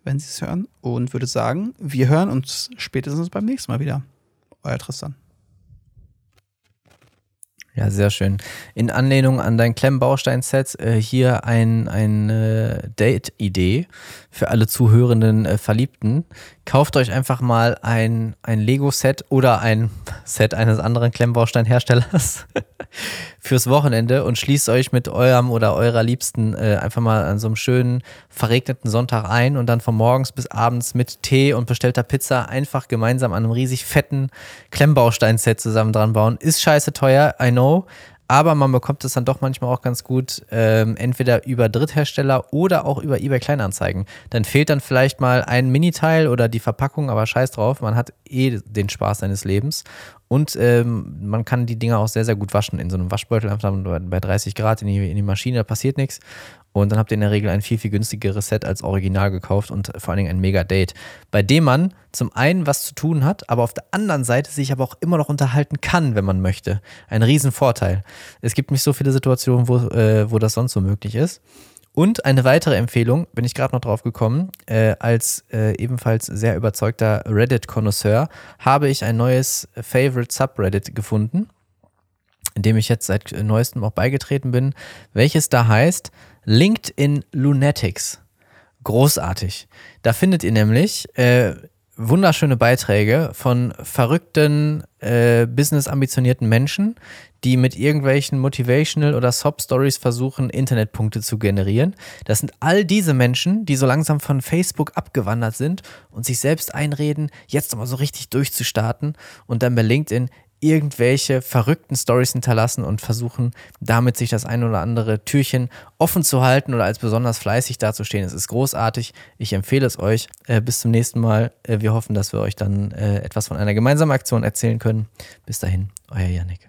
wenn sie es hören und würde sagen, wir hören uns spätestens beim nächsten Mal wieder. Euer Tristan. Ja, sehr schön. In Anlehnung an dein Klemmbaustein-Set äh, hier ein, eine Date-Idee für alle zuhörenden äh, Verliebten. Kauft euch einfach mal ein, ein Lego-Set oder ein Set eines anderen Klemmbaustein-Herstellers fürs Wochenende und schließt euch mit eurem oder eurer Liebsten äh, einfach mal an so einem schönen verregneten Sonntag ein und dann von morgens bis abends mit Tee und bestellter Pizza einfach gemeinsam an einem riesig fetten Klemmbaustein-Set zusammen dran bauen. Ist scheiße teuer, I know. Aber man bekommt es dann doch manchmal auch ganz gut, ähm, entweder über Dritthersteller oder auch über eBay Kleinanzeigen. Dann fehlt dann vielleicht mal ein Miniteil oder die Verpackung, aber scheiß drauf, man hat eh den Spaß seines Lebens. Und ähm, man kann die Dinger auch sehr, sehr gut waschen in so einem Waschbeutel, einfach bei 30 Grad in die, in die Maschine, da passiert nichts. Und dann habt ihr in der Regel ein viel, viel günstigeres Set als Original gekauft und vor allen Dingen ein Mega-Date, bei dem man zum einen was zu tun hat, aber auf der anderen Seite sich aber auch immer noch unterhalten kann, wenn man möchte. Ein Riesenvorteil. Es gibt nicht so viele Situationen, wo, äh, wo das sonst so möglich ist. Und eine weitere Empfehlung, bin ich gerade noch drauf gekommen, äh, als äh, ebenfalls sehr überzeugter Reddit-Konnoisseur habe ich ein neues Favorite Subreddit gefunden, in dem ich jetzt seit neuestem auch beigetreten bin, welches da heißt LinkedIn Lunatics. Großartig. Da findet ihr nämlich äh, wunderschöne Beiträge von verrückten, äh, business-ambitionierten Menschen, die mit irgendwelchen Motivational- oder Sob-Stories versuchen, Internetpunkte zu generieren. Das sind all diese Menschen, die so langsam von Facebook abgewandert sind und sich selbst einreden, jetzt nochmal so richtig durchzustarten und dann bei LinkedIn irgendwelche verrückten Stories hinterlassen und versuchen, damit sich das ein oder andere Türchen offen zu halten oder als besonders fleißig dazustehen. Es ist großartig. Ich empfehle es euch. Äh, bis zum nächsten Mal. Äh, wir hoffen, dass wir euch dann äh, etwas von einer gemeinsamen Aktion erzählen können. Bis dahin, euer Yannick.